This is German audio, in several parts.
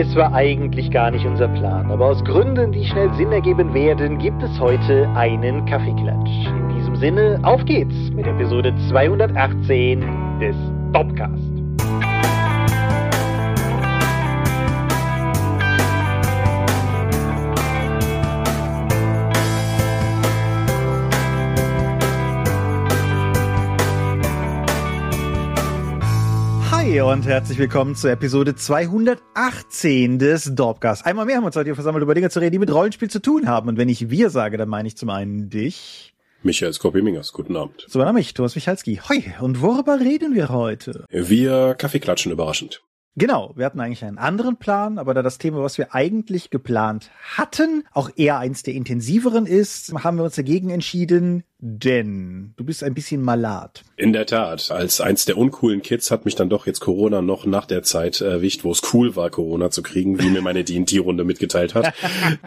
Es war eigentlich gar nicht unser Plan, aber aus Gründen, die schnell Sinn ergeben werden, gibt es heute einen Kaffeeklatsch. In diesem Sinne, auf geht's mit Episode 218 des Topcast. Hi und herzlich willkommen zur Episode 218 des Dorpcast. Einmal mehr haben wir uns heute hier versammelt, über Dinge zu reden, die mit Rollenspiel zu tun haben. Und wenn ich wir sage, dann meine ich zum einen dich. Michael Skopje-Mingers, guten Abend. Zum anderen mich, Thomas Michalski. Hoi, und worüber reden wir heute? Wir Kaffeeklatschen überraschend. Genau, wir hatten eigentlich einen anderen Plan, aber da das Thema, was wir eigentlich geplant hatten, auch eher eins der intensiveren ist, haben wir uns dagegen entschieden, denn du bist ein bisschen malat. In der Tat, als eins der uncoolen Kids hat mich dann doch jetzt Corona noch nach der Zeit erwischt, wo es cool war, Corona zu kriegen, wie mir meine D&D-Runde mitgeteilt hat.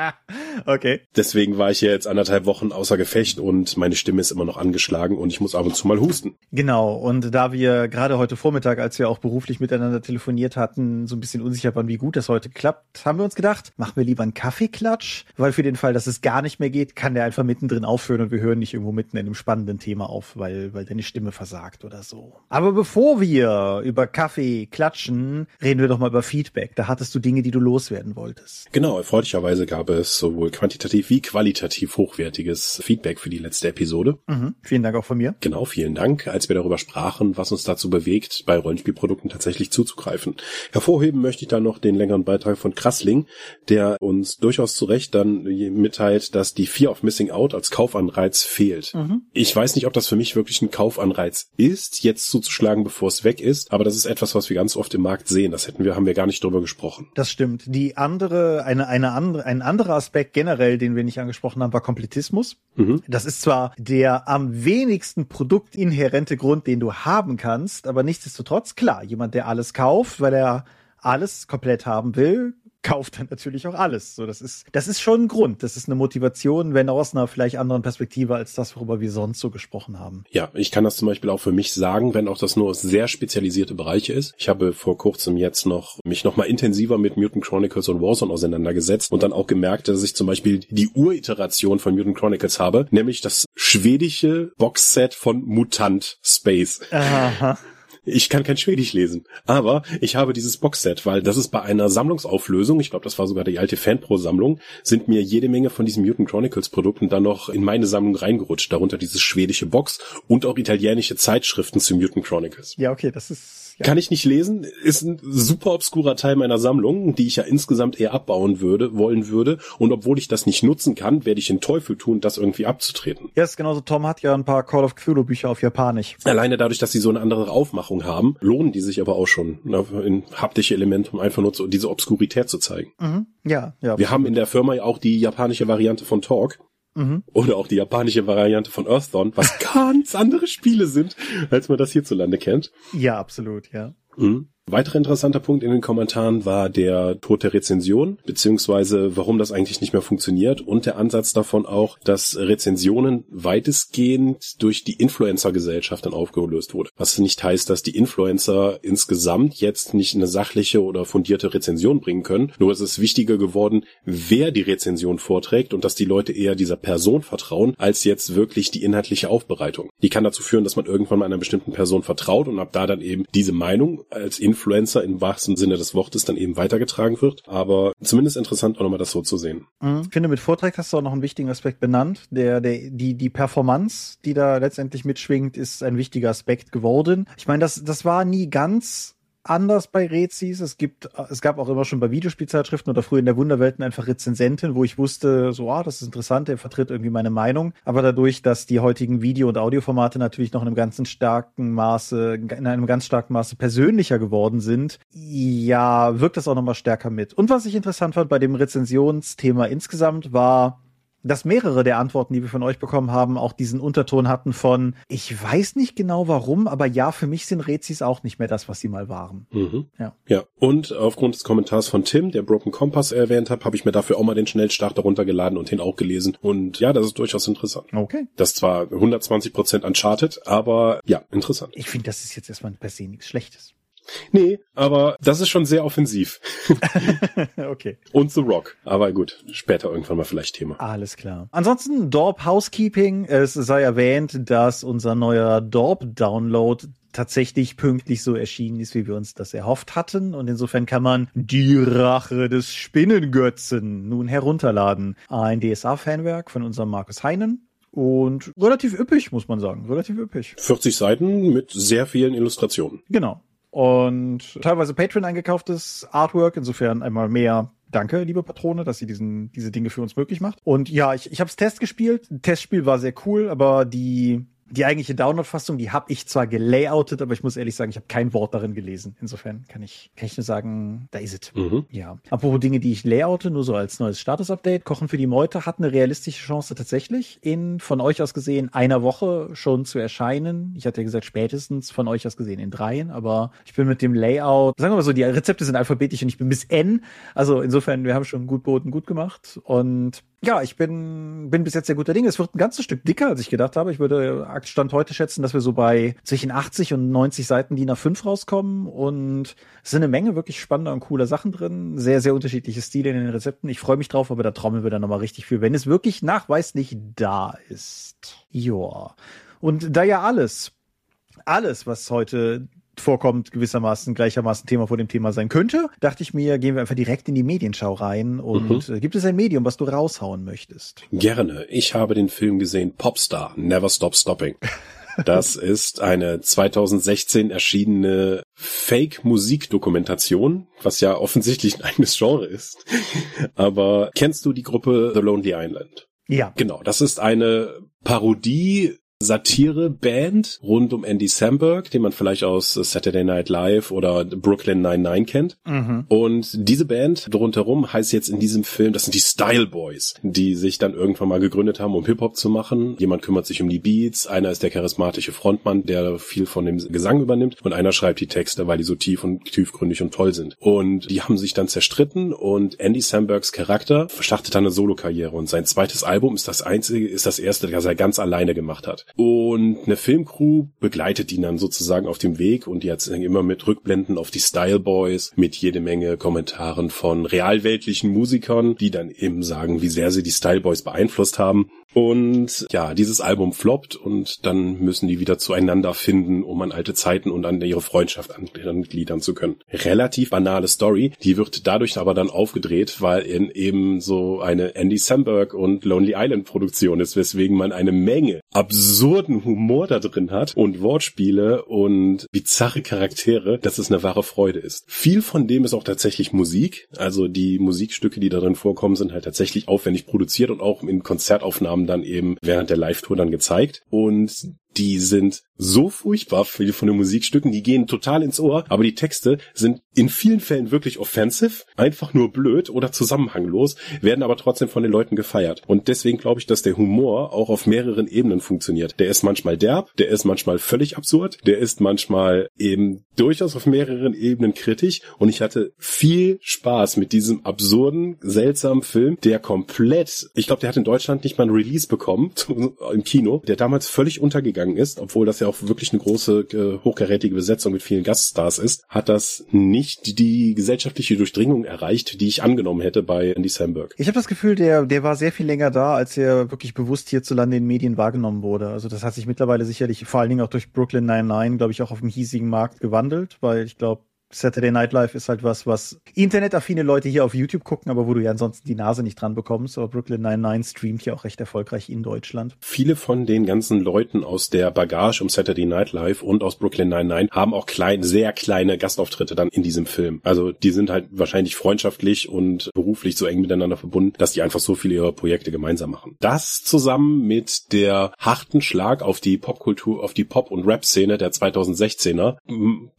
okay. Deswegen war ich jetzt anderthalb Wochen außer Gefecht und meine Stimme ist immer noch angeschlagen und ich muss ab und zu mal husten. Genau, und da wir gerade heute Vormittag, als wir auch beruflich miteinander telefoniert hatten, so ein bisschen unsicher waren, wie gut das heute klappt, haben wir uns gedacht, machen wir lieber einen Kaffeeklatsch, weil für den Fall, dass es gar nicht mehr geht, kann der einfach mittendrin aufhören und wir hören nicht irgendwo mit mitten in einem spannenden Thema auf, weil, weil deine Stimme versagt oder so. Aber bevor wir über Kaffee klatschen, reden wir doch mal über Feedback. Da hattest du Dinge, die du loswerden wolltest. Genau, erfreulicherweise gab es sowohl quantitativ wie qualitativ hochwertiges Feedback für die letzte Episode. Mhm. Vielen Dank auch von mir. Genau, vielen Dank, als wir darüber sprachen, was uns dazu bewegt, bei Rollenspielprodukten tatsächlich zuzugreifen. Hervorheben möchte ich da noch den längeren Beitrag von Krassling, der uns durchaus zu Recht dann mitteilt, dass die Fear of Missing Out als Kaufanreiz fehlt. Mhm. Ich weiß nicht, ob das für mich wirklich ein Kaufanreiz ist, jetzt zuzuschlagen, bevor es weg ist, aber das ist etwas, was wir ganz oft im Markt sehen. Das hätten wir, haben wir gar nicht drüber gesprochen. Das stimmt. Die andere, eine, eine andere, ein anderer Aspekt generell, den wir nicht angesprochen haben, war Kompletismus. Mhm. Das ist zwar der am wenigsten produktinhärente Grund, den du haben kannst, aber nichtsdestotrotz, klar, jemand, der alles kauft, weil er alles komplett haben will, kauft dann natürlich auch alles. So, das ist, das ist schon ein Grund. Das ist eine Motivation, wenn aus einer vielleicht anderen Perspektive als das, worüber wir sonst so gesprochen haben. Ja, ich kann das zum Beispiel auch für mich sagen, wenn auch das nur sehr spezialisierte Bereiche ist. Ich habe vor kurzem jetzt noch mich noch mal intensiver mit Mutant Chronicles und Warzone auseinandergesetzt und dann auch gemerkt, dass ich zum Beispiel die Uriteration von Mutant Chronicles habe, nämlich das schwedische Boxset von Mutant Space. Aha. Ich kann kein Schwedisch lesen. Aber ich habe dieses Boxset, weil das ist bei einer Sammlungsauflösung, ich glaube, das war sogar die alte Fanpro-Sammlung, sind mir jede Menge von diesen Mutant Chronicles Produkten dann noch in meine Sammlung reingerutscht. Darunter dieses schwedische Box und auch italienische Zeitschriften zu Mutant Chronicles. Ja, okay, das ist ja. Kann ich nicht lesen, ist ein super obskurer Teil meiner Sammlung, die ich ja insgesamt eher abbauen würde, wollen würde. Und obwohl ich das nicht nutzen kann, werde ich den Teufel tun, das irgendwie abzutreten. Ja, ist genauso. Tom hat ja ein paar Call of Cthulhu Bücher auf Japanisch. Alleine dadurch, dass sie so eine andere Aufmachung haben, lohnen die sich aber auch schon ne, in haptische Elemente, um einfach nur so diese Obskurität zu zeigen. Mhm. Ja, ja. Wir haben in der Firma ja auch die japanische Variante von Talk. Mhm. Oder auch die japanische Variante von Earthdawn, was ganz andere Spiele sind, als man das hierzulande kennt. Ja, absolut, ja. Mhm. Weiterer interessanter Punkt in den Kommentaren war der Tod der Rezension, beziehungsweise warum das eigentlich nicht mehr funktioniert und der Ansatz davon auch, dass Rezensionen weitestgehend durch die Influencer-Gesellschaft dann aufgelöst wurde. Was nicht heißt, dass die Influencer insgesamt jetzt nicht eine sachliche oder fundierte Rezension bringen können. Nur ist es wichtiger geworden, wer die Rezension vorträgt und dass die Leute eher dieser Person vertrauen, als jetzt wirklich die inhaltliche Aufbereitung. Die kann dazu führen, dass man irgendwann mal einer bestimmten Person vertraut und ab da dann eben diese Meinung als Influencer im wahrsten Sinne des Wortes dann eben weitergetragen wird. Aber zumindest interessant auch nochmal das so zu sehen. Mhm. Ich finde, mit Vortrag hast du auch noch einen wichtigen Aspekt benannt. Der, der, die, die Performance, die da letztendlich mitschwingt, ist ein wichtiger Aspekt geworden. Ich meine, das, das war nie ganz anders bei Rezis. Es gibt, es gab auch immer schon bei Videospielzeitschriften oder früher in der Wunderwelten einfach Rezensenten, wo ich wusste, so, ah, das ist interessant, der vertritt irgendwie meine Meinung. Aber dadurch, dass die heutigen Video- und Audioformate natürlich noch in einem ganzen starken Maße, in einem ganz starken Maße persönlicher geworden sind, ja, wirkt das auch nochmal stärker mit. Und was ich interessant fand bei dem Rezensionsthema insgesamt war, dass mehrere der Antworten, die wir von euch bekommen haben, auch diesen Unterton hatten von, ich weiß nicht genau warum, aber ja, für mich sind Rezis auch nicht mehr das, was sie mal waren. Mhm. Ja. ja. Und aufgrund des Kommentars von Tim, der Broken Compass erwähnt hat, habe ich mir dafür auch mal den Schnellstarter runtergeladen und den auch gelesen. Und ja, das ist durchaus interessant. Okay. Das zwar 120 Prozent Uncharted, aber ja, interessant. Ich finde, das ist jetzt erstmal per se nichts Schlechtes. Nee, aber das ist schon sehr offensiv. okay. Und The Rock. Aber gut, später irgendwann mal vielleicht Thema. Alles klar. Ansonsten Dorp Housekeeping. Es sei erwähnt, dass unser neuer Dorp Download tatsächlich pünktlich so erschienen ist, wie wir uns das erhofft hatten. Und insofern kann man die Rache des Spinnengötzen nun herunterladen. Ein DSA-Fanwerk von unserem Markus Heinen. Und relativ üppig, muss man sagen. Relativ üppig. 40 Seiten mit sehr vielen Illustrationen. Genau. Und teilweise Patreon eingekauftes Artwork. Insofern einmal mehr Danke, liebe Patrone, dass ihr diesen, diese Dinge für uns möglich macht. Und ja, ich, ich habe es Test gespielt. Testspiel war sehr cool, aber die die eigentliche Download-Fassung, die habe ich zwar gelayoutet, aber ich muss ehrlich sagen, ich habe kein Wort darin gelesen. Insofern kann ich, kann ich nur sagen, da ist es. Mhm. Ja. Apropos Dinge, die ich layoute, nur so als neues Status-Update. Kochen für die Meute hat eine realistische Chance tatsächlich in, von euch aus gesehen, einer Woche schon zu erscheinen. Ich hatte ja gesagt, spätestens von euch aus gesehen in dreien, aber ich bin mit dem Layout, sagen wir mal so, die Rezepte sind alphabetisch und ich bin bis N. Also insofern, wir haben schon gut Boden gut gemacht und ja, ich bin, bin bis jetzt sehr guter Dinge. Es wird ein ganzes Stück dicker, als ich gedacht habe. Ich würde Stand heute schätzen, dass wir so bei zwischen 80 und 90 Seiten DIN A5 rauskommen und es sind eine Menge wirklich spannender und cooler Sachen drin. Sehr, sehr unterschiedliche Stile in den Rezepten. Ich freue mich drauf, aber da trommeln wir dann nochmal richtig für, wenn es wirklich nachweislich da ist. Joa. Und da ja alles, alles, was heute vorkommt, gewissermaßen gleichermaßen Thema vor dem Thema sein könnte, dachte ich mir, gehen wir einfach direkt in die Medienschau rein. Und mhm. Gibt es ein Medium, was du raushauen möchtest? Gerne. Ich habe den Film gesehen, Popstar, Never Stop Stopping. Das ist eine 2016 erschienene Fake-Musik-Dokumentation, was ja offensichtlich ein eigenes Genre ist. Aber kennst du die Gruppe The Lonely Island? Ja. Genau, das ist eine Parodie Satire-Band rund um Andy Samberg, den man vielleicht aus Saturday Night Live oder Brooklyn 99 kennt. Mhm. Und diese Band rundherum heißt jetzt in diesem Film, das sind die Style Boys, die sich dann irgendwann mal gegründet haben, um Hip-Hop zu machen. Jemand kümmert sich um die Beats, einer ist der charismatische Frontmann, der viel von dem Gesang übernimmt und einer schreibt die Texte, weil die so tief und tiefgründig und toll sind. Und die haben sich dann zerstritten und Andy Sambergs Charakter startet dann eine Solokarriere und sein zweites Album ist das einzige, ist das erste, das er ganz alleine gemacht hat. Und eine Filmcrew begleitet ihn dann sozusagen auf dem Weg und hat immer mit Rückblenden auf die Style Boys, mit jede Menge Kommentaren von realweltlichen Musikern, die dann eben sagen, wie sehr sie die Style Boys beeinflusst haben. Und ja, dieses Album floppt und dann müssen die wieder zueinander finden, um an alte Zeiten und an ihre Freundschaft angliedern zu können. Relativ banale Story, die wird dadurch aber dann aufgedreht, weil in eben so eine Andy Samberg und Lonely Island Produktion ist, weswegen man eine Menge absurden Humor da drin hat und Wortspiele und bizarre Charaktere, dass es eine wahre Freude ist. Viel von dem ist auch tatsächlich Musik, also die Musikstücke, die darin vorkommen, sind halt tatsächlich aufwendig produziert und auch in Konzertaufnahmen haben dann eben während der Live-Tour dann gezeigt. Und die sind so furchtbar viele von den Musikstücken, die gehen total ins Ohr, aber die Texte sind in vielen Fällen wirklich offensive, einfach nur blöd oder zusammenhanglos, werden aber trotzdem von den Leuten gefeiert. Und deswegen glaube ich, dass der Humor auch auf mehreren Ebenen funktioniert. Der ist manchmal derb, der ist manchmal völlig absurd, der ist manchmal eben durchaus auf mehreren Ebenen kritisch und ich hatte viel Spaß mit diesem absurden, seltsamen Film, der komplett, ich glaube, der hat in Deutschland nicht mal ein Release bekommen im Kino, der damals völlig untergegangen ist, obwohl das ja auch wirklich eine große, äh, hochkarätige Besetzung mit vielen Gaststars ist, hat das nicht die gesellschaftliche Durchdringung erreicht, die ich angenommen hätte bei Andy Samberg. Ich habe das Gefühl, der, der war sehr viel länger da, als er wirklich bewusst hierzulande in Medien wahrgenommen wurde. Also das hat sich mittlerweile sicherlich vor allen Dingen auch durch Brooklyn 99, glaube ich, auch auf dem hiesigen Markt gewandelt, weil ich glaube, Saturday Night Live ist halt was, was internetaffine Leute hier auf YouTube gucken, aber wo du ja ansonsten die Nase nicht dran bekommst. Aber Brooklyn 99 streamt ja auch recht erfolgreich in Deutschland. Viele von den ganzen Leuten aus der Bagage um Saturday Night Live und aus Brooklyn 99 haben auch klein, sehr kleine Gastauftritte dann in diesem Film. Also die sind halt wahrscheinlich freundschaftlich und beruflich so eng miteinander verbunden, dass die einfach so viele ihrer Projekte gemeinsam machen. Das zusammen mit der harten Schlag auf die Popkultur, auf die Pop- und Rap-Szene der 2016er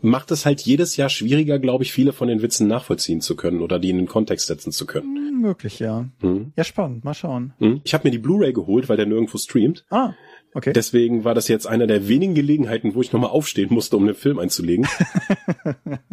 macht es halt jedes Jahr schwieriger, glaube ich, viele von den Witzen nachvollziehen zu können oder die in den Kontext setzen zu können. Hm, möglich, ja. Hm. Ja, spannend. Mal schauen. Hm. Ich habe mir die Blu-ray geholt, weil der nirgendwo streamt. Ah. Okay. Deswegen war das jetzt einer der wenigen Gelegenheiten, wo ich nochmal aufstehen musste, um den Film einzulegen.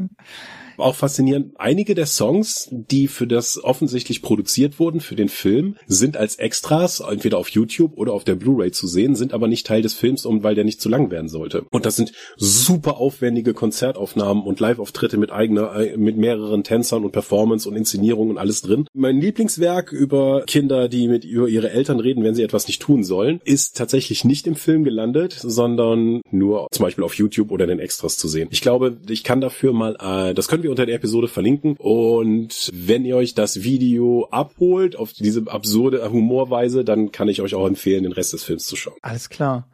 Auch faszinierend, einige der Songs, die für das offensichtlich produziert wurden, für den Film, sind als Extras entweder auf YouTube oder auf der Blu-ray zu sehen, sind aber nicht Teil des Films, um weil der nicht zu lang werden sollte. Und das sind super aufwendige Konzertaufnahmen und Live-Auftritte mit eigener, äh, mit mehreren Tänzern und Performance und Inszenierung und alles drin. Mein Lieblingswerk über Kinder, die mit über ihre Eltern reden, wenn sie etwas nicht tun sollen, ist tatsächlich nicht im Film gelandet, sondern nur zum Beispiel auf YouTube oder den Extras zu sehen. Ich glaube, ich kann dafür mal, äh, das können wir unter der Episode verlinken. Und wenn ihr euch das Video abholt auf diese absurde Humorweise, dann kann ich euch auch empfehlen, den Rest des Films zu schauen. Alles klar.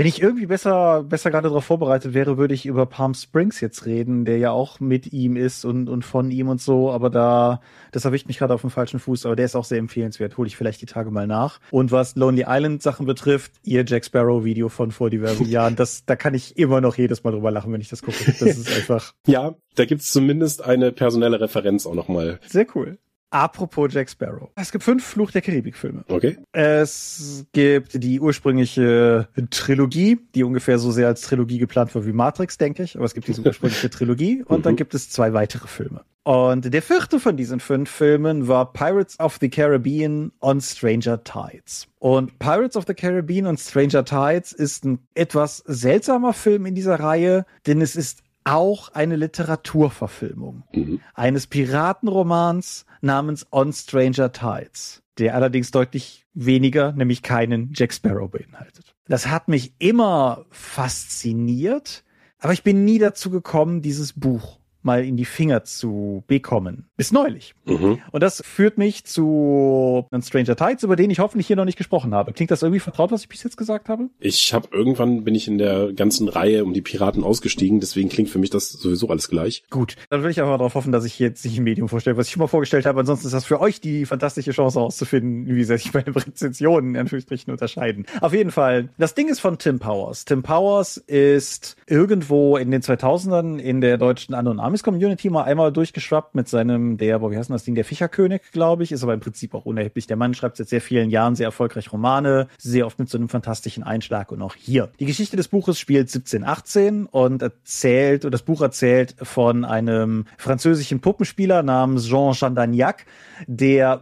Wenn ich irgendwie besser, besser gerade darauf vorbereitet wäre, würde ich über Palm Springs jetzt reden, der ja auch mit ihm ist und, und von ihm und so, aber da, das erwischt mich gerade auf dem falschen Fuß, aber der ist auch sehr empfehlenswert, hole ich vielleicht die Tage mal nach. Und was Lonely Island Sachen betrifft, ihr Jack Sparrow Video von vor diversen Jahren, das, da kann ich immer noch jedes Mal drüber lachen, wenn ich das gucke. Das ist einfach. ja, da gibt's zumindest eine personelle Referenz auch nochmal. Sehr cool. Apropos Jack Sparrow. Es gibt fünf Fluch der Karibik-Filme. Okay. Es gibt die ursprüngliche Trilogie, die ungefähr so sehr als Trilogie geplant war wie Matrix, denke ich. Aber es gibt diese ursprüngliche Trilogie und dann mhm. gibt es zwei weitere Filme. Und der vierte von diesen fünf Filmen war Pirates of the Caribbean on Stranger Tides. Und Pirates of the Caribbean on Stranger Tides ist ein etwas seltsamer Film in dieser Reihe, denn es ist auch eine Literaturverfilmung mhm. eines Piratenromans namens On Stranger Tides, der allerdings deutlich weniger, nämlich keinen Jack Sparrow beinhaltet. Das hat mich immer fasziniert, aber ich bin nie dazu gekommen, dieses Buch mal in die Finger zu bekommen. Bis neulich. Mhm. Und das führt mich zu Stranger Tides, über den ich hoffentlich hier noch nicht gesprochen habe. Klingt das irgendwie vertraut, was ich bis jetzt gesagt habe? Ich habe irgendwann bin ich in der ganzen Reihe um die Piraten ausgestiegen, deswegen klingt für mich das sowieso alles gleich. Gut, dann will ich aber darauf hoffen, dass ich jetzt nicht ein Medium vorstelle, was ich schon mal vorgestellt habe. Ansonsten ist das für euch die fantastische Chance herauszufinden, wie sehr sich meine Rezensionen in Anführungsstrichen unterscheiden. Auf jeden Fall, das Ding ist von Tim Powers. Tim Powers ist irgendwo in den 2000ern in der deutschen An- und Amis-Community mal einmal durchgeschwappt mit seinem, der, wie heißt das Ding, der Fischerkönig, glaube ich, ist aber im Prinzip auch unerheblich. Der Mann schreibt seit sehr vielen Jahren sehr erfolgreich Romane, sehr oft mit so einem fantastischen Einschlag und auch hier. Die Geschichte des Buches spielt 1718 und erzählt, und das Buch erzählt von einem französischen Puppenspieler namens Jean Chandagnac, der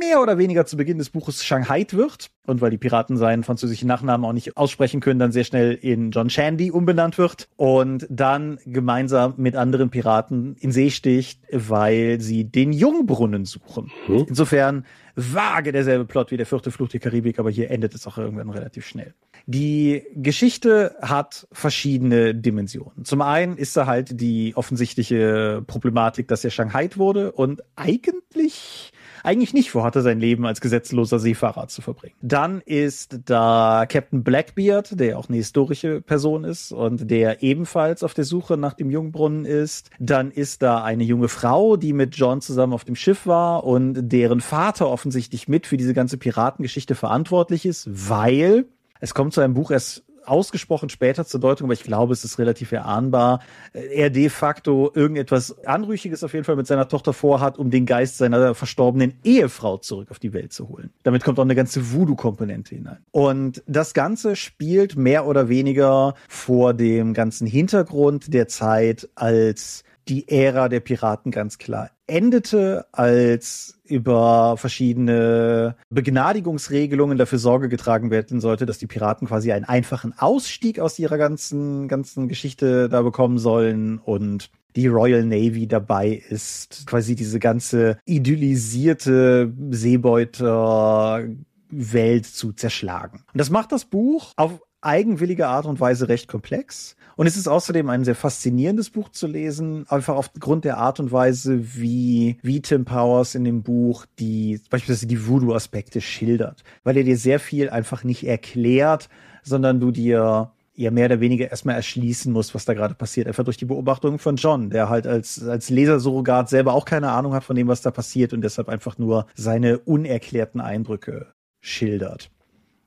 mehr oder weniger zu Beginn des Buches Shanghai wird und weil die Piraten seinen französischen Nachnamen auch nicht aussprechen können, dann sehr schnell in John Shandy umbenannt wird und dann gemeinsam mit anderen Piraten in See sticht, weil sie den Jungbrunnen suchen. Mhm. Insofern vage derselbe Plot wie der vierte Fluch der Karibik, aber hier endet es auch irgendwann relativ schnell. Die Geschichte hat verschiedene Dimensionen. Zum einen ist da halt die offensichtliche Problematik, dass er Shanghai wurde und eigentlich eigentlich nicht vorhatte, sein Leben als gesetzloser Seefahrer zu verbringen. Dann ist da Captain Blackbeard, der auch eine historische Person ist und der ebenfalls auf der Suche nach dem Jungbrunnen ist. Dann ist da eine junge Frau, die mit John zusammen auf dem Schiff war und deren Vater offensichtlich mit für diese ganze Piratengeschichte verantwortlich ist, weil es kommt zu einem Buch erst ausgesprochen später zur Deutung, aber ich glaube, es ist relativ erahnbar, er de facto irgendetwas Anrüchiges auf jeden Fall mit seiner Tochter vorhat, um den Geist seiner verstorbenen Ehefrau zurück auf die Welt zu holen. Damit kommt auch eine ganze Voodoo-Komponente hinein. Und das Ganze spielt mehr oder weniger vor dem ganzen Hintergrund der Zeit, als die Ära der Piraten ganz klar endete, als über verschiedene Begnadigungsregelungen dafür Sorge getragen werden sollte, dass die Piraten quasi einen einfachen Ausstieg aus ihrer ganzen, ganzen Geschichte da bekommen sollen und die Royal Navy dabei ist, quasi diese ganze idyllisierte Seebeuter Welt zu zerschlagen. Und das macht das Buch auf eigenwillige Art und Weise recht komplex. Und es ist außerdem ein sehr faszinierendes Buch zu lesen, einfach aufgrund der Art und Weise, wie, wie Tim Powers in dem Buch die, beispielsweise die Voodoo-Aspekte schildert. Weil er dir sehr viel einfach nicht erklärt, sondern du dir ja mehr oder weniger erstmal erschließen musst, was da gerade passiert. Einfach durch die Beobachtung von John, der halt als, als Lesersurrogat selber auch keine Ahnung hat von dem, was da passiert und deshalb einfach nur seine unerklärten Eindrücke schildert.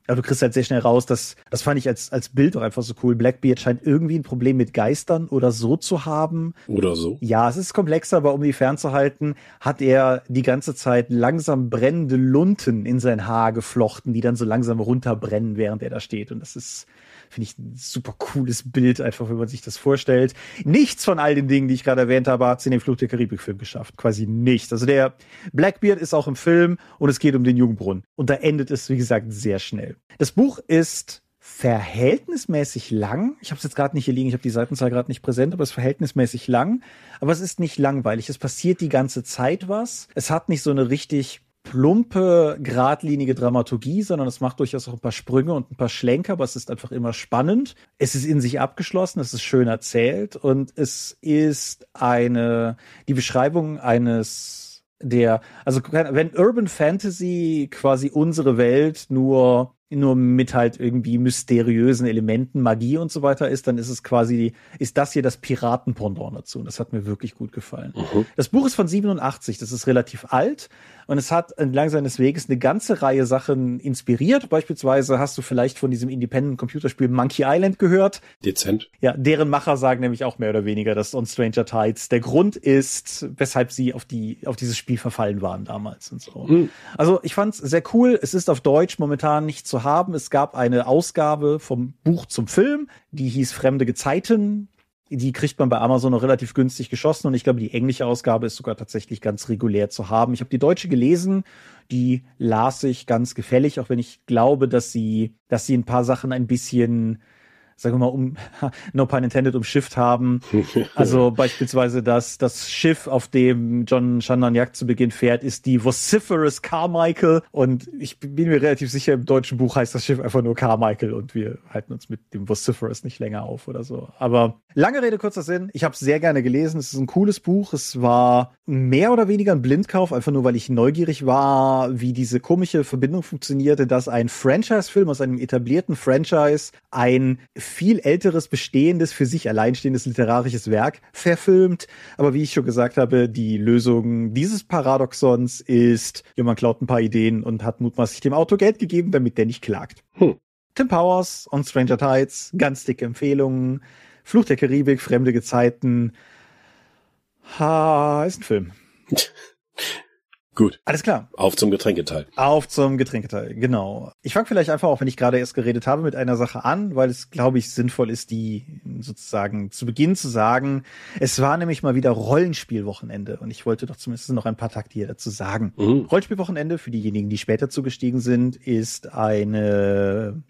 Aber du kriegst halt sehr schnell raus, dass, das fand ich als, als Bild auch einfach so cool. Blackbeard scheint irgendwie ein Problem mit Geistern oder so zu haben. Oder so. Ja, es ist komplexer, aber um die fernzuhalten, hat er die ganze Zeit langsam brennende Lunten in sein Haar geflochten, die dann so langsam runterbrennen, während er da steht. Und das ist, Finde ich ein super cooles Bild, einfach wenn man sich das vorstellt. Nichts von all den Dingen, die ich gerade erwähnt habe, hat es in den Fluch der Karibik-Film geschafft. Quasi nichts. Also der Blackbeard ist auch im Film und es geht um den Jungbrunnen. Und da endet es, wie gesagt, sehr schnell. Das Buch ist verhältnismäßig lang. Ich habe es jetzt gerade nicht hier liegen, ich habe die Seitenzahl gerade nicht präsent, aber es ist verhältnismäßig lang. Aber es ist nicht langweilig. Es passiert die ganze Zeit was. Es hat nicht so eine richtig plumpe, geradlinige Dramaturgie, sondern es macht durchaus auch ein paar Sprünge und ein paar Schlenker, aber es ist einfach immer spannend. Es ist in sich abgeschlossen, es ist schön erzählt und es ist eine, die Beschreibung eines der, also wenn Urban Fantasy quasi unsere Welt nur nur mit halt irgendwie mysteriösen Elementen, Magie und so weiter ist, dann ist es quasi, ist das hier das Piratenpendant dazu. Und das hat mir wirklich gut gefallen. Mhm. Das Buch ist von 87, das ist relativ alt, und es hat entlang seines Weges eine ganze Reihe Sachen inspiriert. Beispielsweise hast du vielleicht von diesem Independent Computerspiel Monkey Island gehört. Dezent. Ja, deren Macher sagen nämlich auch mehr oder weniger, dass On Stranger Tides der Grund ist, weshalb sie auf die, auf dieses Spiel verfallen waren damals und so. Mhm. Also ich fand's sehr cool. Es ist auf Deutsch momentan nicht zu haben. Es gab eine Ausgabe vom Buch zum Film, die hieß Fremde Gezeiten die kriegt man bei Amazon noch relativ günstig geschossen und ich glaube, die englische Ausgabe ist sogar tatsächlich ganz regulär zu haben. Ich habe die deutsche gelesen, die las ich ganz gefällig, auch wenn ich glaube, dass sie, dass sie ein paar Sachen ein bisschen sagen wir mal, um, no pun intended, umschifft haben. Also beispielsweise das, das Schiff, auf dem John Chandaniak zu Beginn fährt, ist die Vociferous Carmichael. Und ich bin mir relativ sicher, im deutschen Buch heißt das Schiff einfach nur Carmichael und wir halten uns mit dem Vociferous nicht länger auf oder so. Aber lange Rede, kurzer Sinn. Ich habe es sehr gerne gelesen. Es ist ein cooles Buch. Es war mehr oder weniger ein Blindkauf, einfach nur, weil ich neugierig war, wie diese komische Verbindung funktionierte, dass ein Franchise-Film aus einem etablierten Franchise ein viel älteres, bestehendes, für sich alleinstehendes literarisches Werk verfilmt. Aber wie ich schon gesagt habe, die Lösung dieses Paradoxons ist, jemand klaut ein paar Ideen und hat mutmaßlich dem Autor Geld gegeben, damit der nicht klagt. Hm. Tim Powers und Stranger Tides, ganz dicke Empfehlungen. Fluch der Karibik, fremde Gezeiten. Ha, ist ein Film. Gut. Alles klar. Auf zum Getränketeil. Auf zum Getränketeil, genau. Ich fange vielleicht einfach, auch wenn ich gerade erst geredet habe, mit einer Sache an, weil es, glaube ich, sinnvoll ist, die sozusagen zu Beginn zu sagen. Es war nämlich mal wieder Rollenspielwochenende und ich wollte doch zumindest noch ein paar Takte hier dazu sagen. Mhm. Rollenspielwochenende, für diejenigen, die später zugestiegen sind, ist eine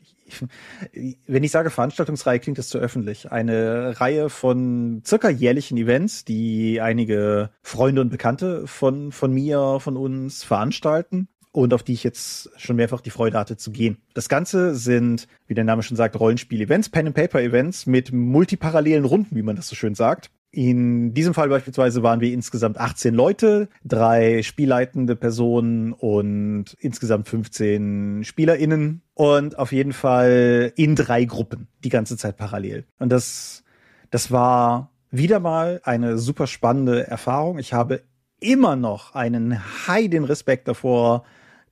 wenn ich sage Veranstaltungsreihe, klingt das zu öffentlich. Eine Reihe von circa jährlichen Events, die einige Freunde und Bekannte von, von mir, von uns veranstalten und auf die ich jetzt schon mehrfach die Freude hatte zu gehen. Das Ganze sind, wie der Name schon sagt, Rollenspiel-Events, Pen-and-Paper-Events mit multiparallelen Runden, wie man das so schön sagt. In diesem Fall beispielsweise waren wir insgesamt 18 Leute, drei spielleitende Personen und insgesamt 15 SpielerInnen und auf jeden Fall in drei Gruppen, die ganze Zeit parallel. Und das, das war wieder mal eine super spannende Erfahrung. Ich habe immer noch einen heiden Respekt davor,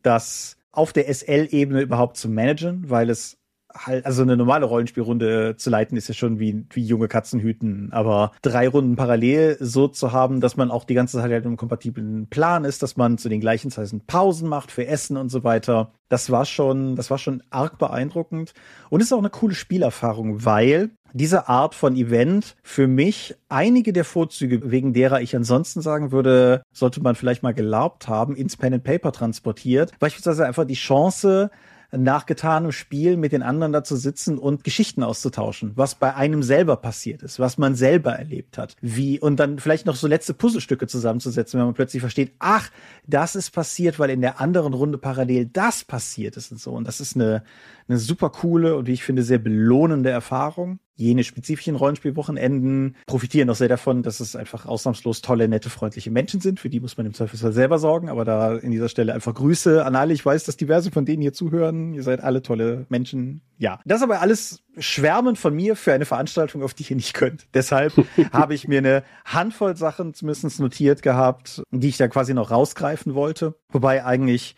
das auf der SL-Ebene überhaupt zu managen, weil es halt, also eine normale Rollenspielrunde zu leiten ist ja schon wie, wie junge Katzen hüten. Aber drei Runden parallel so zu haben, dass man auch die ganze Zeit halt im kompatiblen Plan ist, dass man zu den gleichen Zeiten Pausen macht für Essen und so weiter. Das war schon, das war schon arg beeindruckend. Und ist auch eine coole Spielerfahrung, weil diese Art von Event für mich einige der Vorzüge, wegen derer ich ansonsten sagen würde, sollte man vielleicht mal gelaubt haben, ins Pen and Paper transportiert. Beispielsweise einfach die Chance, nach getanem Spiel mit den anderen da zu sitzen und Geschichten auszutauschen, was bei einem selber passiert ist, was man selber erlebt hat, wie und dann vielleicht noch so letzte Puzzlestücke zusammenzusetzen, wenn man plötzlich versteht, ach, das ist passiert, weil in der anderen Runde parallel das passiert ist und so. Und das ist eine, eine super coole und wie ich finde sehr belohnende Erfahrung jene spezifischen Rollenspielwochenenden profitieren auch sehr davon, dass es einfach ausnahmslos tolle, nette, freundliche Menschen sind. Für die muss man im Zweifelsfall selber sorgen. Aber da in dieser Stelle einfach Grüße an alle. Ich weiß, dass diverse von denen hier zuhören. Ihr seid alle tolle Menschen. Ja, das aber alles Schwärmen von mir für eine Veranstaltung, auf die ihr nicht könnt. Deshalb habe ich mir eine Handvoll Sachen zumindest notiert gehabt, die ich da quasi noch rausgreifen wollte. Wobei eigentlich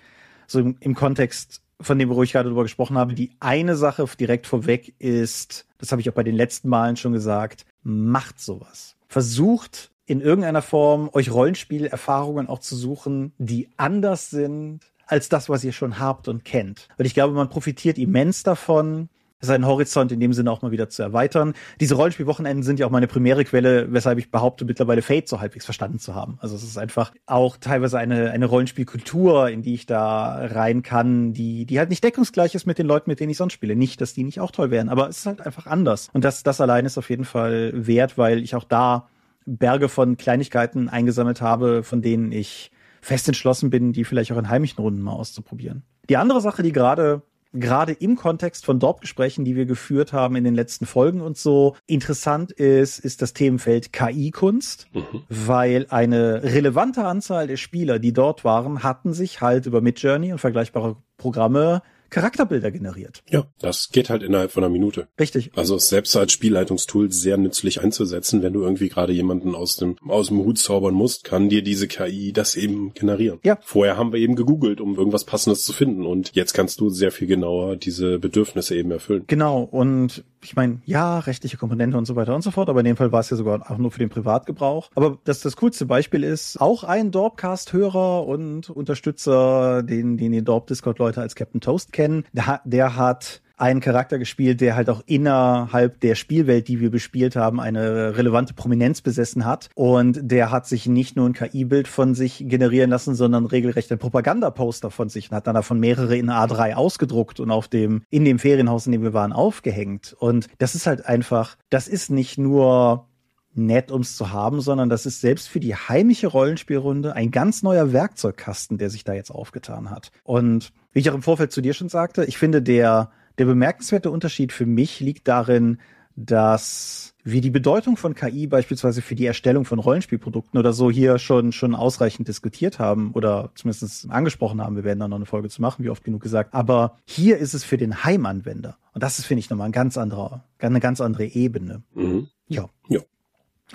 so im, im Kontext von dem, wo ich gerade drüber gesprochen habe, die eine Sache direkt vorweg ist, das habe ich auch bei den letzten Malen schon gesagt, macht sowas. Versucht in irgendeiner Form euch Rollenspielerfahrungen auch zu suchen, die anders sind als das, was ihr schon habt und kennt. Und ich glaube, man profitiert immens davon, seinen Horizont in dem Sinne auch mal wieder zu erweitern. Diese Rollenspielwochenenden sind ja auch meine primäre Quelle, weshalb ich behaupte, mittlerweile Fate so halbwegs verstanden zu haben. Also es ist einfach auch teilweise eine, eine Rollenspielkultur, in die ich da rein kann, die, die halt nicht deckungsgleich ist mit den Leuten, mit denen ich sonst spiele. Nicht, dass die nicht auch toll wären, aber es ist halt einfach anders. Und das, das allein ist auf jeden Fall wert, weil ich auch da Berge von Kleinigkeiten eingesammelt habe, von denen ich fest entschlossen bin, die vielleicht auch in heimischen Runden mal auszuprobieren. Die andere Sache, die gerade gerade im Kontext von Dorp-Gesprächen, die wir geführt haben in den letzten Folgen und so, interessant ist, ist das Themenfeld KI-Kunst, mhm. weil eine relevante Anzahl der Spieler, die dort waren, hatten sich halt über Midjourney und vergleichbare Programme Charakterbilder generiert. Ja, das geht halt innerhalb von einer Minute. Richtig. Also selbst als Spielleitungstool sehr nützlich einzusetzen, wenn du irgendwie gerade jemanden aus dem, aus dem Hut zaubern musst, kann dir diese KI das eben generieren. Ja. Vorher haben wir eben gegoogelt, um irgendwas Passendes zu finden und jetzt kannst du sehr viel genauer diese Bedürfnisse eben erfüllen. Genau. Und ich meine, ja, rechtliche Komponente und so weiter und so fort, aber in dem Fall war es ja sogar auch nur für den Privatgebrauch. Aber das, das coolste Beispiel ist, auch ein Dorpcast-Hörer und Unterstützer, den, den die Dorp-Discord-Leute als Captain Toast kennen, der, der hat einen Charakter gespielt, der halt auch innerhalb der Spielwelt, die wir bespielt haben, eine relevante Prominenz besessen hat. Und der hat sich nicht nur ein KI-Bild von sich generieren lassen, sondern regelrecht ein Propagandaposter von sich und hat dann davon mehrere in A3 ausgedruckt und auf dem, in dem Ferienhaus, in dem wir waren, aufgehängt. Und das ist halt einfach, das ist nicht nur nett, ums zu haben, sondern das ist selbst für die heimische Rollenspielrunde ein ganz neuer Werkzeugkasten, der sich da jetzt aufgetan hat. Und wie ich auch im Vorfeld zu dir schon sagte, ich finde, der der bemerkenswerte Unterschied für mich liegt darin, dass wir die Bedeutung von KI beispielsweise für die Erstellung von Rollenspielprodukten oder so hier schon, schon ausreichend diskutiert haben oder zumindest angesprochen haben. Wir werden da noch eine Folge zu machen, wie oft genug gesagt. Aber hier ist es für den Heimanwender. Und das ist, finde ich, nochmal ein ganz anderer, eine ganz andere Ebene. Mhm. Ja. Ja.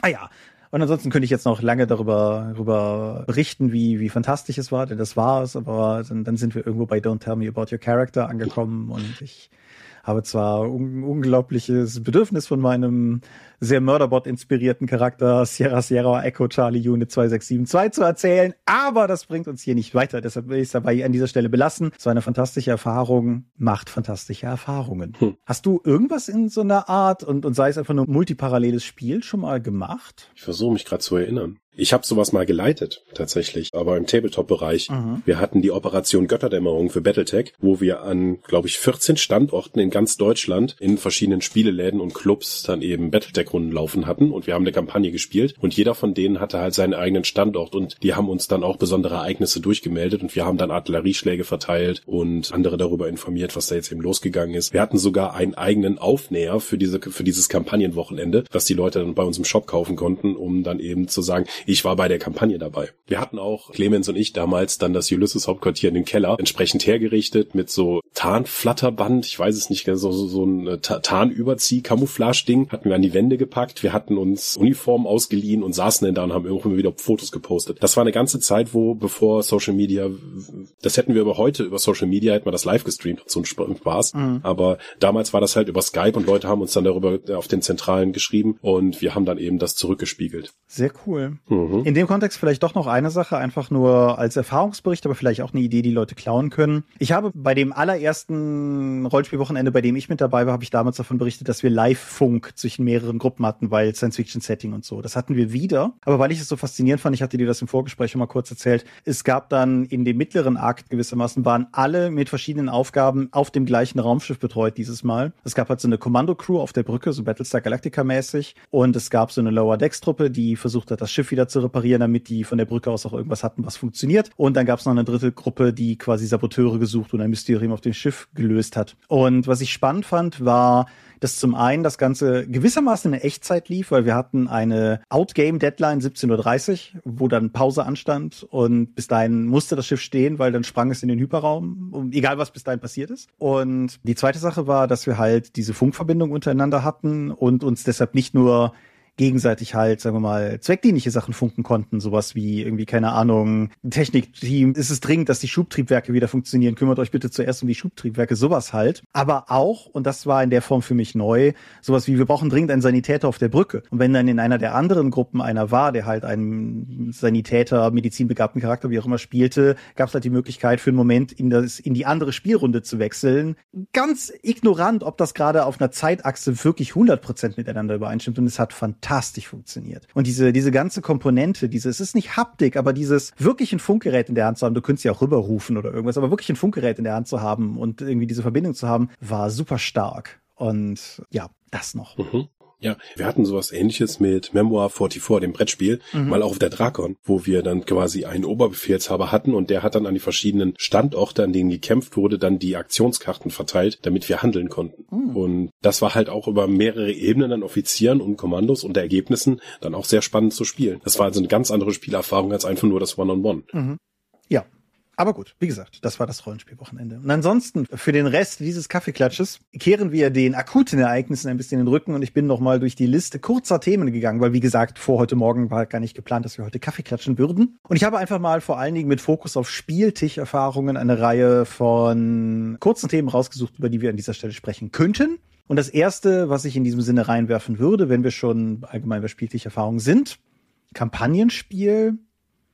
Ah ja. Und ansonsten könnte ich jetzt noch lange darüber, darüber berichten, wie, wie fantastisch es war, denn das war es, aber dann, dann sind wir irgendwo bei Don't Tell Me About Your Character angekommen und ich habe zwar un unglaubliches Bedürfnis von meinem sehr Murderbot-inspirierten Charakter Sierra Sierra Echo Charlie Unit 2672 zu erzählen, aber das bringt uns hier nicht weiter. Deshalb will ich es dabei an dieser Stelle belassen. So eine fantastische Erfahrung macht fantastische Erfahrungen. Hm. Hast du irgendwas in so einer Art und, und sei es einfach nur multiparalleles Spiel schon mal gemacht? Ich versuche mich gerade zu erinnern. Ich habe sowas mal geleitet, tatsächlich, aber im Tabletop-Bereich. Mhm. Wir hatten die Operation Götterdämmerung für Battletech, wo wir an, glaube ich, 14 Standorten in ganz Deutschland in verschiedenen Spieleläden und Clubs dann eben Battletech-Runden laufen hatten und wir haben eine Kampagne gespielt und jeder von denen hatte halt seinen eigenen Standort und die haben uns dann auch besondere Ereignisse durchgemeldet und wir haben dann Artillerieschläge verteilt und andere darüber informiert, was da jetzt eben losgegangen ist. Wir hatten sogar einen eigenen Aufnäher für diese, für dieses Kampagnenwochenende, was die Leute dann bei uns im Shop kaufen konnten, um dann eben zu sagen, ich war bei der Kampagne dabei. Wir hatten auch, Clemens und ich damals, dann das Ulysses Hauptquartier in den Keller entsprechend hergerichtet mit so Tarnflatterband, ich weiß es nicht, so, so, so ein äh, Tarnüberzieh-Camouflage-Ding, hatten wir an die Wände gepackt. Wir hatten uns Uniformen ausgeliehen und saßen dann da und haben immer wieder Fotos gepostet. Das war eine ganze Zeit, wo bevor Social Media, das hätten wir aber heute über Social Media, hätten wir das live gestreamt, so ein Spaß. Mhm. Aber damals war das halt über Skype und Leute haben uns dann darüber auf den Zentralen geschrieben und wir haben dann eben das zurückgespiegelt. Sehr cool. Mhm. Mhm. In dem Kontext vielleicht doch noch eine Sache, einfach nur als Erfahrungsbericht, aber vielleicht auch eine Idee, die Leute klauen können. Ich habe bei dem allerersten Rollspielwochenende, bei dem ich mit dabei war, habe ich damals davon berichtet, dass wir Live-Funk zwischen mehreren Gruppen hatten, weil Science-Fiction-Setting und so. Das hatten wir wieder. Aber weil ich es so faszinierend fand, ich hatte dir das im Vorgespräch schon mal kurz erzählt, es gab dann in dem mittleren Akt gewissermaßen, waren alle mit verschiedenen Aufgaben auf dem gleichen Raumschiff betreut dieses Mal. Es gab halt so eine Kommando-Crew auf der Brücke, so Battlestar Galactica mäßig. Und es gab so eine Lower Decks-Truppe, die versucht hat, das Schiff wieder zu reparieren, damit die von der Brücke aus auch irgendwas hatten, was funktioniert. Und dann gab es noch eine dritte Gruppe, die quasi Saboteure gesucht und ein Mysterium auf dem Schiff gelöst hat. Und was ich spannend fand, war, dass zum einen das Ganze gewissermaßen in Echtzeit lief, weil wir hatten eine Outgame-Deadline 17.30 Uhr, wo dann Pause anstand und bis dahin musste das Schiff stehen, weil dann sprang es in den Hyperraum, egal was bis dahin passiert ist. Und die zweite Sache war, dass wir halt diese Funkverbindung untereinander hatten und uns deshalb nicht nur gegenseitig halt, sagen wir mal, zweckdienliche Sachen funken konnten. Sowas wie irgendwie, keine Ahnung, Technikteam, ist es dringend, dass die Schubtriebwerke wieder funktionieren. Kümmert euch bitte zuerst um die Schubtriebwerke, sowas halt. Aber auch, und das war in der Form für mich neu, sowas wie, wir brauchen dringend einen Sanitäter auf der Brücke. Und wenn dann in einer der anderen Gruppen einer war, der halt einen Sanitäter, medizinbegabten Charakter, wie auch immer spielte, gab es halt die Möglichkeit für einen Moment in, das, in die andere Spielrunde zu wechseln. Ganz ignorant, ob das gerade auf einer Zeitachse wirklich 100% miteinander übereinstimmt. Und es hat fantastisch funktioniert. Und diese, diese ganze Komponente, diese, es ist nicht Haptik, aber dieses wirklich ein Funkgerät in der Hand zu haben, du könntest ja auch rüberrufen oder irgendwas, aber wirklich ein Funkgerät in der Hand zu haben und irgendwie diese Verbindung zu haben, war super stark. Und ja, das noch. Mhm. Ja, wir hatten sowas ähnliches mit Memoir 44, dem Brettspiel, mhm. mal auch auf der Drakon, wo wir dann quasi einen Oberbefehlshaber hatten und der hat dann an die verschiedenen Standorte, an denen gekämpft wurde, dann die Aktionskarten verteilt, damit wir handeln konnten. Mhm. Und das war halt auch über mehrere Ebenen an Offizieren und Kommandos und Ergebnissen dann auch sehr spannend zu spielen. Das war also eine ganz andere Spielerfahrung als einfach nur das One-on-One. -on -One. Mhm. Ja, aber gut, wie gesagt, das war das Rollenspielwochenende. Und ansonsten, für den Rest dieses Kaffeeklatsches kehren wir den akuten Ereignissen ein bisschen in den Rücken und ich bin noch mal durch die Liste kurzer Themen gegangen, weil wie gesagt, vor heute Morgen war gar nicht geplant, dass wir heute Kaffee klatschen würden. Und ich habe einfach mal vor allen Dingen mit Fokus auf Spieltischerfahrungen eine Reihe von kurzen Themen rausgesucht, über die wir an dieser Stelle sprechen könnten. Und das erste, was ich in diesem Sinne reinwerfen würde, wenn wir schon allgemein bei Spieltischerfahrungen sind, Kampagnenspiel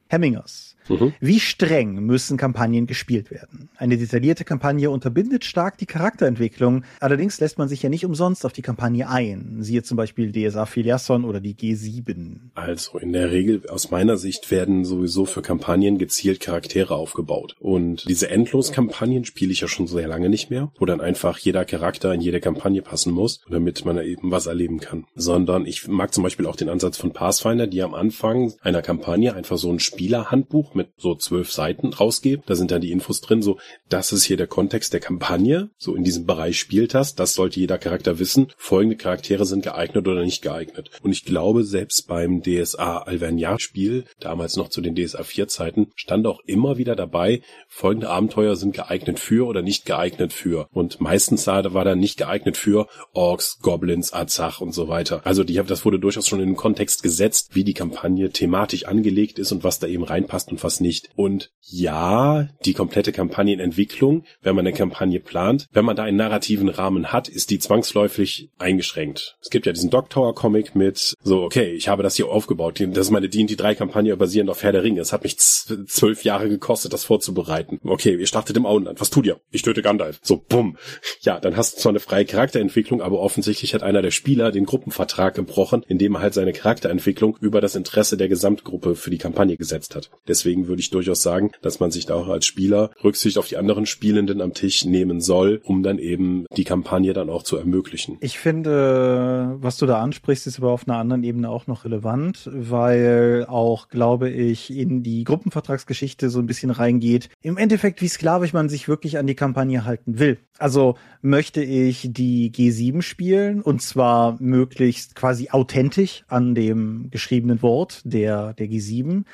Hemmingers. Mhm. Wie streng müssen Kampagnen gespielt werden? Eine detaillierte Kampagne unterbindet stark die Charakterentwicklung. Allerdings lässt man sich ja nicht umsonst auf die Kampagne ein. Siehe zum Beispiel DSA Filiasson oder die G7. Also in der Regel aus meiner Sicht werden sowieso für Kampagnen gezielt Charaktere aufgebaut. Und diese Endlos-Kampagnen spiele ich ja schon sehr lange nicht mehr, wo dann einfach jeder Charakter in jede Kampagne passen muss, damit man eben was erleben kann. Sondern ich mag zum Beispiel auch den Ansatz von Pathfinder, die am Anfang einer Kampagne einfach so ein Spielerhandbuch mit so zwölf Seiten rausgebe. Da sind dann die Infos drin, so, das ist hier der Kontext der Kampagne. So in diesem Bereich spielt das. Das sollte jeder Charakter wissen. Folgende Charaktere sind geeignet oder nicht geeignet. Und ich glaube, selbst beim DSA Alverniat Spiel, damals noch zu den DSA 4 Zeiten, stand auch immer wieder dabei, folgende Abenteuer sind geeignet für oder nicht geeignet für. Und meistens war da nicht geeignet für Orks, Goblins, Azach und so weiter. Also die, das wurde durchaus schon in den Kontext gesetzt, wie die Kampagne thematisch angelegt ist und was da eben reinpasst und was nicht. Und ja, die komplette Kampagnenentwicklung, wenn man eine Kampagne plant, wenn man da einen narrativen Rahmen hat, ist die zwangsläufig eingeschränkt. Es gibt ja diesen Dog Tower Comic mit so, okay, ich habe das hier aufgebaut. Das ist meine D&D 3 Kampagne basierend auf Herr der Ringe. Es hat mich zwölf Jahre gekostet, das vorzubereiten. Okay, ihr startet im Auenland. Was tut ihr? Ich töte Gandalf. So, bumm. Ja, dann hast du zwar eine freie Charakterentwicklung, aber offensichtlich hat einer der Spieler den Gruppenvertrag gebrochen, indem er halt seine Charakterentwicklung über das Interesse der Gesamtgruppe für die Kampagne gesetzt hat. Deswegen würde ich durchaus sagen, dass man sich da auch als Spieler Rücksicht auf die anderen Spielenden am Tisch nehmen soll, um dann eben die Kampagne dann auch zu ermöglichen. Ich finde, was du da ansprichst, ist aber auf einer anderen Ebene auch noch relevant, weil auch, glaube ich, in die Gruppenvertragsgeschichte so ein bisschen reingeht. Im Endeffekt, wie sklavisch man sich wirklich an die Kampagne halten will. Also möchte ich die G7 spielen und zwar möglichst quasi authentisch an dem geschriebenen Wort der, der G7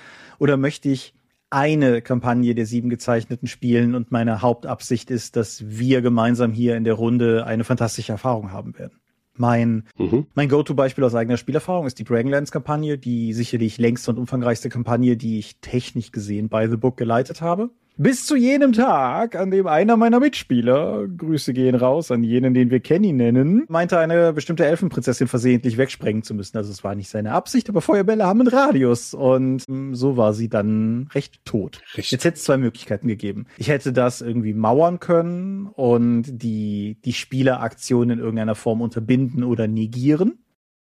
oder möchte ich eine Kampagne der sieben gezeichneten spielen und meine Hauptabsicht ist, dass wir gemeinsam hier in der Runde eine fantastische Erfahrung haben werden. Mein, mhm. mein Go-To-Beispiel aus eigener Spielerfahrung ist die Dragonlance-Kampagne, die sicherlich längste und umfangreichste Kampagne, die ich technisch gesehen bei The Book geleitet habe. Bis zu jenem Tag, an dem einer meiner Mitspieler, Grüße gehen raus an jenen, den wir Kenny nennen, meinte, eine bestimmte Elfenprinzessin versehentlich wegsprengen zu müssen. Also es war nicht seine Absicht, aber Feuerbälle haben einen Radius. Und mm, so war sie dann recht tot. Richtig. Jetzt hätte es zwei Möglichkeiten gegeben. Ich hätte das irgendwie mauern können und die, die Spieleraktion in irgendeiner Form unterbinden oder negieren.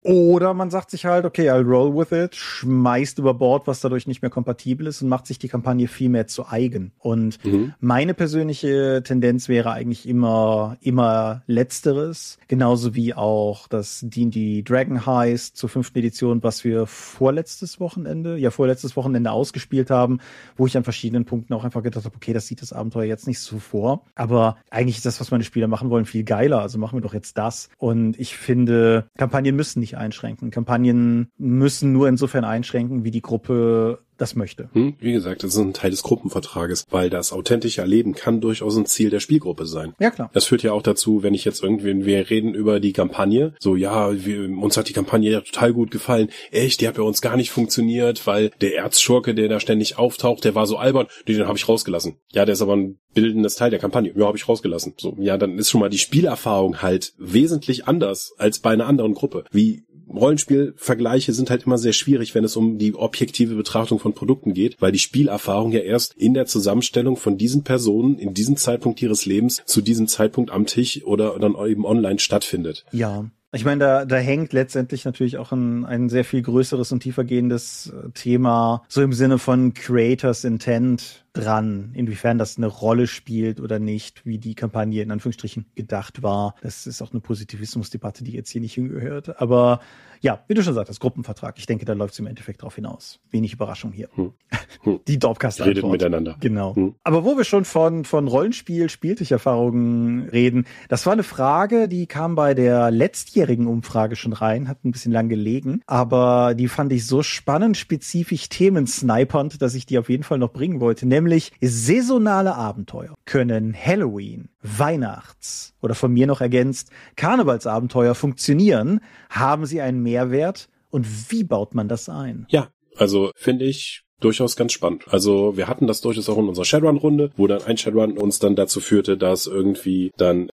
Oder man sagt sich halt, okay, I'll roll with it, schmeißt über Bord, was dadurch nicht mehr kompatibel ist und macht sich die Kampagne viel mehr zu eigen. Und mhm. meine persönliche Tendenz wäre eigentlich immer, immer Letzteres. Genauso wie auch das D&D Dragon Heist zur fünften Edition, was wir vorletztes Wochenende, ja, vorletztes Wochenende ausgespielt haben, wo ich an verschiedenen Punkten auch einfach gedacht habe, okay, das sieht das Abenteuer jetzt nicht so vor. Aber eigentlich ist das, was meine Spieler machen wollen, viel geiler. Also machen wir doch jetzt das. Und ich finde, Kampagnen müssen nicht einschränken. Kampagnen müssen nur insofern einschränken, wie die Gruppe das möchte. Hm, wie gesagt, das ist ein Teil des Gruppenvertrages, weil das authentische Erleben kann durchaus ein Ziel der Spielgruppe sein. Ja, klar. Das führt ja auch dazu, wenn ich jetzt irgendwie, wir reden über die Kampagne, so, ja, wir, uns hat die Kampagne ja total gut gefallen. Echt, die hat bei uns gar nicht funktioniert, weil der Erzschurke, der da ständig auftaucht, der war so albern, den habe ich rausgelassen. Ja, der ist aber ein bildendes Teil der Kampagne. Ja, habe ich rausgelassen. So, ja, dann ist schon mal die Spielerfahrung halt wesentlich anders als bei einer anderen Gruppe. Wie Rollenspielvergleiche sind halt immer sehr schwierig, wenn es um die objektive Betrachtung von Produkten geht, weil die Spielerfahrung ja erst in der Zusammenstellung von diesen Personen in diesem Zeitpunkt ihres Lebens zu diesem Zeitpunkt am Tisch oder dann eben online stattfindet. Ja. Ich meine, da, da hängt letztendlich natürlich auch ein, ein sehr viel größeres und tiefergehendes Thema, so im Sinne von Creators Intent dran, inwiefern das eine Rolle spielt oder nicht, wie die Kampagne in Anführungsstrichen gedacht war. Das ist auch eine Positivismusdebatte, die jetzt hier nicht hingehört. Aber ja, wie du schon sagtest, Gruppenvertrag. Ich denke, da läuft es im Endeffekt drauf hinaus. Wenig Überraschung hier. Hm. Hm. Die Dorpcast Redet miteinander. Genau. Hm. Aber wo wir schon von, von Rollenspiel, Spieltischerfahrungen reden, das war eine Frage, die kam bei der letztjährigen Umfrage schon rein, hat ein bisschen lang gelegen, aber die fand ich so spannend, spezifisch themensnipernd, dass ich die auf jeden Fall noch bringen wollte. Nämlich saisonale Abenteuer können Halloween, Weihnachts oder von mir noch ergänzt Karnevalsabenteuer funktionieren, haben sie einen Mehrwert und wie baut man das ein? Ja, also finde ich durchaus ganz spannend. Also wir hatten das durchaus auch in unserer Shadowrun-Runde, wo dann ein Shadowrun uns dann dazu führte, dass irgendwie dann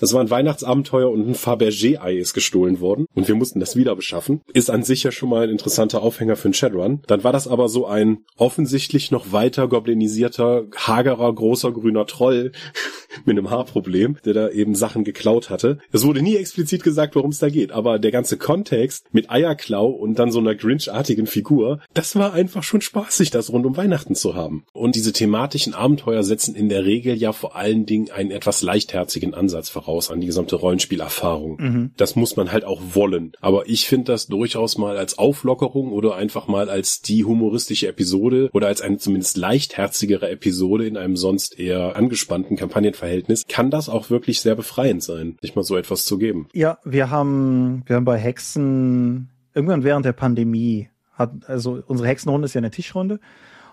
das war ein Weihnachtsabenteuer und ein Fabergé-Ei ist gestohlen worden und wir mussten das wieder beschaffen. Ist an sich ja schon mal ein interessanter Aufhänger für einen Shadowrun. Dann war das aber so ein offensichtlich noch weiter goblinisierter, hagerer, großer grüner Troll mit einem Haarproblem, der da eben Sachen geklaut hatte. Es wurde nie explizit gesagt, worum es da geht, aber der ganze Kontext mit Eierklau und dann so einer Grinch-artigen Figur, das war einfach schon spaßig, das rund um Weihnachten zu haben. Und diese thematischen Abenteuer setzen in der Regel ja vor allen Dingen einen etwas leichtherzigen Ansatz voraus voraus an die gesamte Rollenspielerfahrung. Mhm. Das muss man halt auch wollen. Aber ich finde das durchaus mal als Auflockerung oder einfach mal als die humoristische Episode oder als eine zumindest leichtherzigere Episode in einem sonst eher angespannten Kampagnenverhältnis, kann das auch wirklich sehr befreiend sein, sich mal so etwas zu geben. Ja, wir haben, wir haben bei Hexen irgendwann während der Pandemie hat, also unsere Hexenrunde ist ja eine Tischrunde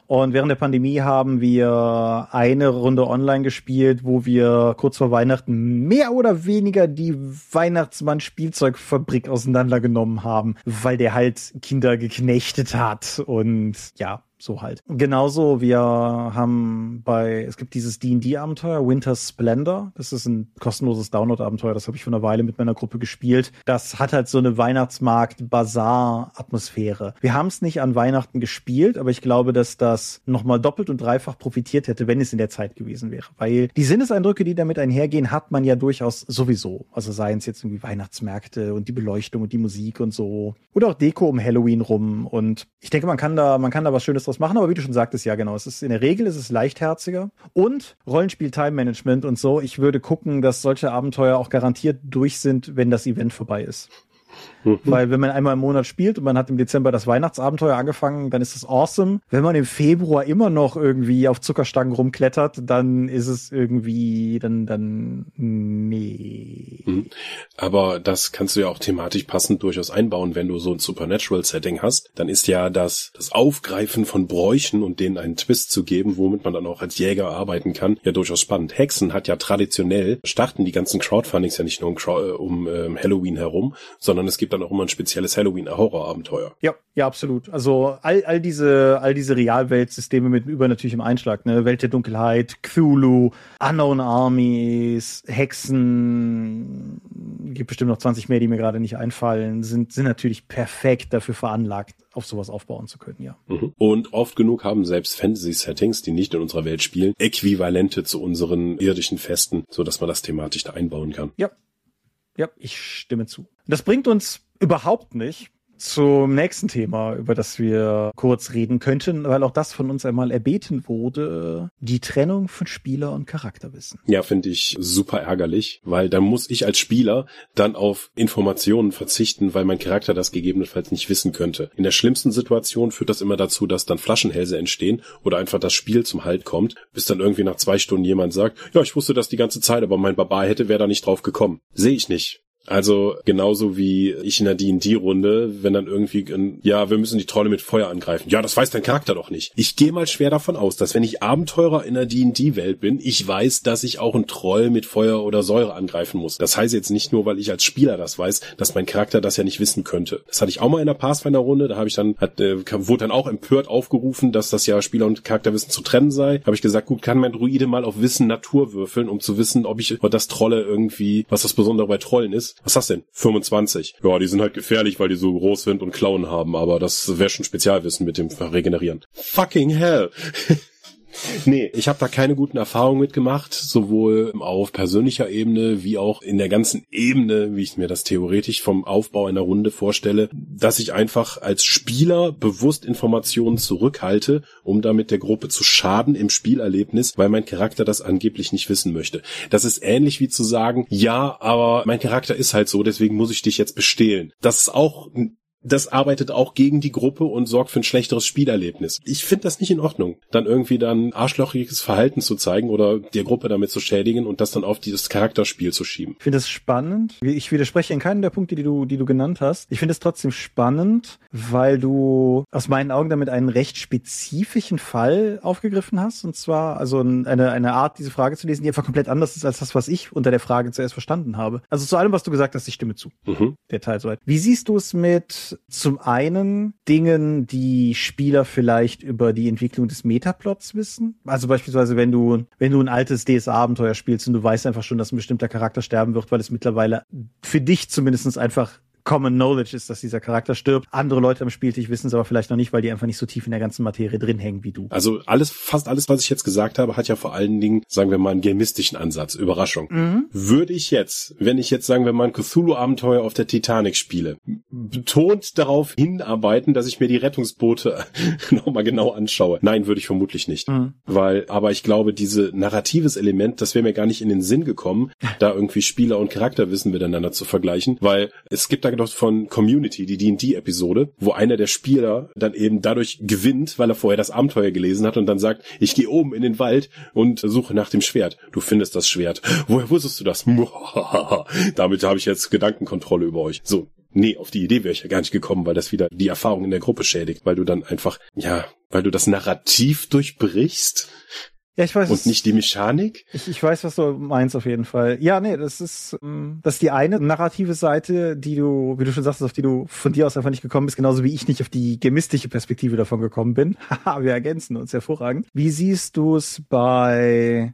und während der Pandemie haben wir eine Runde online gespielt, wo wir kurz vor Weihnachten mehr oder weniger die Weihnachtsmann-Spielzeugfabrik auseinandergenommen haben, weil der halt Kinder geknechtet hat. Und ja, so halt. Genauso, wir haben bei, es gibt dieses D&D-Abenteuer, Winter Splendor. Das ist ein kostenloses Download-Abenteuer. Das habe ich vor einer Weile mit meiner Gruppe gespielt. Das hat halt so eine Weihnachtsmarkt-Bazar-Atmosphäre. Wir haben es nicht an Weihnachten gespielt, aber ich glaube, dass das nochmal doppelt und dreifach profitiert hätte, wenn es in der Zeit gewesen wäre. Weil die Sinneseindrücke, die damit einhergehen, hat man ja durchaus sowieso. Also seien es jetzt irgendwie Weihnachtsmärkte und die Beleuchtung und die Musik und so. Oder auch Deko um Halloween rum. Und ich denke, man kann da, man kann da was Schönes draus machen, aber wie du schon sagtest, ja genau, es ist in der Regel ist es leichtherziger und Rollenspiel Time Management und so. Ich würde gucken, dass solche Abenteuer auch garantiert durch sind, wenn das Event vorbei ist. Mhm. Weil wenn man einmal im Monat spielt und man hat im Dezember das Weihnachtsabenteuer angefangen, dann ist das awesome. Wenn man im Februar immer noch irgendwie auf Zuckerstangen rumklettert, dann ist es irgendwie, dann, dann, nee. Mhm. Aber das kannst du ja auch thematisch passend durchaus einbauen, wenn du so ein Supernatural-Setting hast. Dann ist ja das, das Aufgreifen von Bräuchen und denen einen Twist zu geben, womit man dann auch als Jäger arbeiten kann, ja durchaus spannend. Hexen hat ja traditionell, starten die ganzen Crowdfundings ja nicht nur um, äh, um ähm, Halloween herum, sondern es gibt dann auch immer ein spezielles Halloween-Horrorabenteuer. Ja, ja, absolut. Also all, all diese, all diese Realweltsysteme mit übernatürlichem Einschlag, ne? Welt der Dunkelheit, Cthulhu, Unknown Armies, Hexen, gibt bestimmt noch 20 mehr, die mir gerade nicht einfallen, sind, sind natürlich perfekt dafür veranlagt, auf sowas aufbauen zu können, ja. Mhm. Und oft genug haben selbst Fantasy-Settings, die nicht in unserer Welt spielen, Äquivalente zu unseren irdischen Festen, so dass man das thematisch da einbauen kann. Ja. Ja, ich stimme zu. Das bringt uns überhaupt nicht zum nächsten Thema, über das wir kurz reden könnten, weil auch das von uns einmal erbeten wurde, die Trennung von Spieler und Charakterwissen. Ja, finde ich super ärgerlich, weil dann muss ich als Spieler dann auf Informationen verzichten, weil mein Charakter das gegebenenfalls nicht wissen könnte. In der schlimmsten Situation führt das immer dazu, dass dann Flaschenhälse entstehen oder einfach das Spiel zum Halt kommt, bis dann irgendwie nach zwei Stunden jemand sagt, ja, ich wusste das die ganze Zeit, aber mein Barbar hätte, wäre da nicht drauf gekommen. Sehe ich nicht. Also genauso wie ich in der D&D-Runde, wenn dann irgendwie, ja, wir müssen die Trolle mit Feuer angreifen. Ja, das weiß dein Charakter doch nicht. Ich gehe mal schwer davon aus, dass wenn ich Abenteurer in der D&D-Welt bin, ich weiß, dass ich auch einen Troll mit Feuer oder Säure angreifen muss. Das heißt jetzt nicht nur, weil ich als Spieler das weiß, dass mein Charakter das ja nicht wissen könnte. Das hatte ich auch mal in der Pathfinder-Runde, da habe ich dann, hat, äh, wurde dann auch empört aufgerufen, dass das ja Spieler und Charakterwissen zu trennen sei. Habe ich gesagt, gut, kann mein Druide mal auf Wissen Natur würfeln, um zu wissen, ob ich, ob das Trolle irgendwie, was das Besondere bei Trollen ist. Was hast denn? 25. Ja, die sind halt gefährlich, weil die so groß sind und Klauen haben, aber das wäre schon Spezialwissen mit dem Regenerieren. Fucking hell! Nee, ich habe da keine guten Erfahrungen mitgemacht, sowohl auf persönlicher Ebene wie auch in der ganzen Ebene, wie ich mir das theoretisch vom Aufbau einer Runde vorstelle, dass ich einfach als Spieler bewusst Informationen zurückhalte, um damit der Gruppe zu schaden im Spielerlebnis, weil mein Charakter das angeblich nicht wissen möchte. Das ist ähnlich wie zu sagen, ja, aber mein Charakter ist halt so, deswegen muss ich dich jetzt bestehlen. Das ist auch das arbeitet auch gegen die Gruppe und sorgt für ein schlechteres Spielerlebnis. Ich finde das nicht in Ordnung, dann irgendwie dann arschlochiges Verhalten zu zeigen oder der Gruppe damit zu schädigen und das dann auf dieses Charakterspiel zu schieben. Ich finde es spannend. Ich widerspreche in keinem der Punkte, die du, die du genannt hast. Ich finde es trotzdem spannend, weil du aus meinen Augen damit einen recht spezifischen Fall aufgegriffen hast. Und zwar also eine, eine Art, diese Frage zu lesen, die einfach komplett anders ist als das, was ich unter der Frage zuerst verstanden habe. Also zu allem, was du gesagt hast, ich stimme zu. Mhm. Der Teil soweit. Wie siehst du es mit zum einen Dingen, die Spieler vielleicht über die Entwicklung des Metaplots wissen. Also beispielsweise, wenn du, wenn du ein altes DSA-Abenteuer spielst und du weißt einfach schon, dass ein bestimmter Charakter sterben wird, weil es mittlerweile für dich zumindestens einfach Common Knowledge ist, dass dieser Charakter stirbt. Andere Leute am Spieltisch wissen es aber vielleicht noch nicht, weil die einfach nicht so tief in der ganzen Materie drin hängen wie du. Also alles, fast alles, was ich jetzt gesagt habe, hat ja vor allen Dingen, sagen wir mal, einen gamistischen Ansatz. Überraschung. Mhm. Würde ich jetzt, wenn ich jetzt, sagen wir mal, ein Cthulhu-Abenteuer auf der Titanic spiele, betont darauf hinarbeiten, dass ich mir die Rettungsboote nochmal genau anschaue. Nein, würde ich vermutlich nicht. Mhm. Weil, aber ich glaube, diese narratives Element, das wäre mir gar nicht in den Sinn gekommen, da irgendwie Spieler und Charakterwissen miteinander zu vergleichen, weil es gibt da noch von Community, die D&D-Episode, wo einer der Spieler dann eben dadurch gewinnt, weil er vorher das Abenteuer gelesen hat und dann sagt, ich gehe oben in den Wald und suche nach dem Schwert. Du findest das Schwert. Woher wusstest du das? Damit habe ich jetzt Gedankenkontrolle über euch. So, nee, auf die Idee wäre ich ja gar nicht gekommen, weil das wieder die Erfahrung in der Gruppe schädigt, weil du dann einfach, ja, weil du das Narrativ durchbrichst ja, ich weiß. Und nicht die Mechanik? Ich, ich weiß, was du meinst auf jeden Fall. Ja, nee, das ist, ähm, das ist die eine narrative Seite, die du, wie du schon sagst, auf die du von dir aus einfach nicht gekommen bist, genauso wie ich nicht auf die gemistische Perspektive davon gekommen bin. Haha, wir ergänzen uns hervorragend. Wie siehst du es bei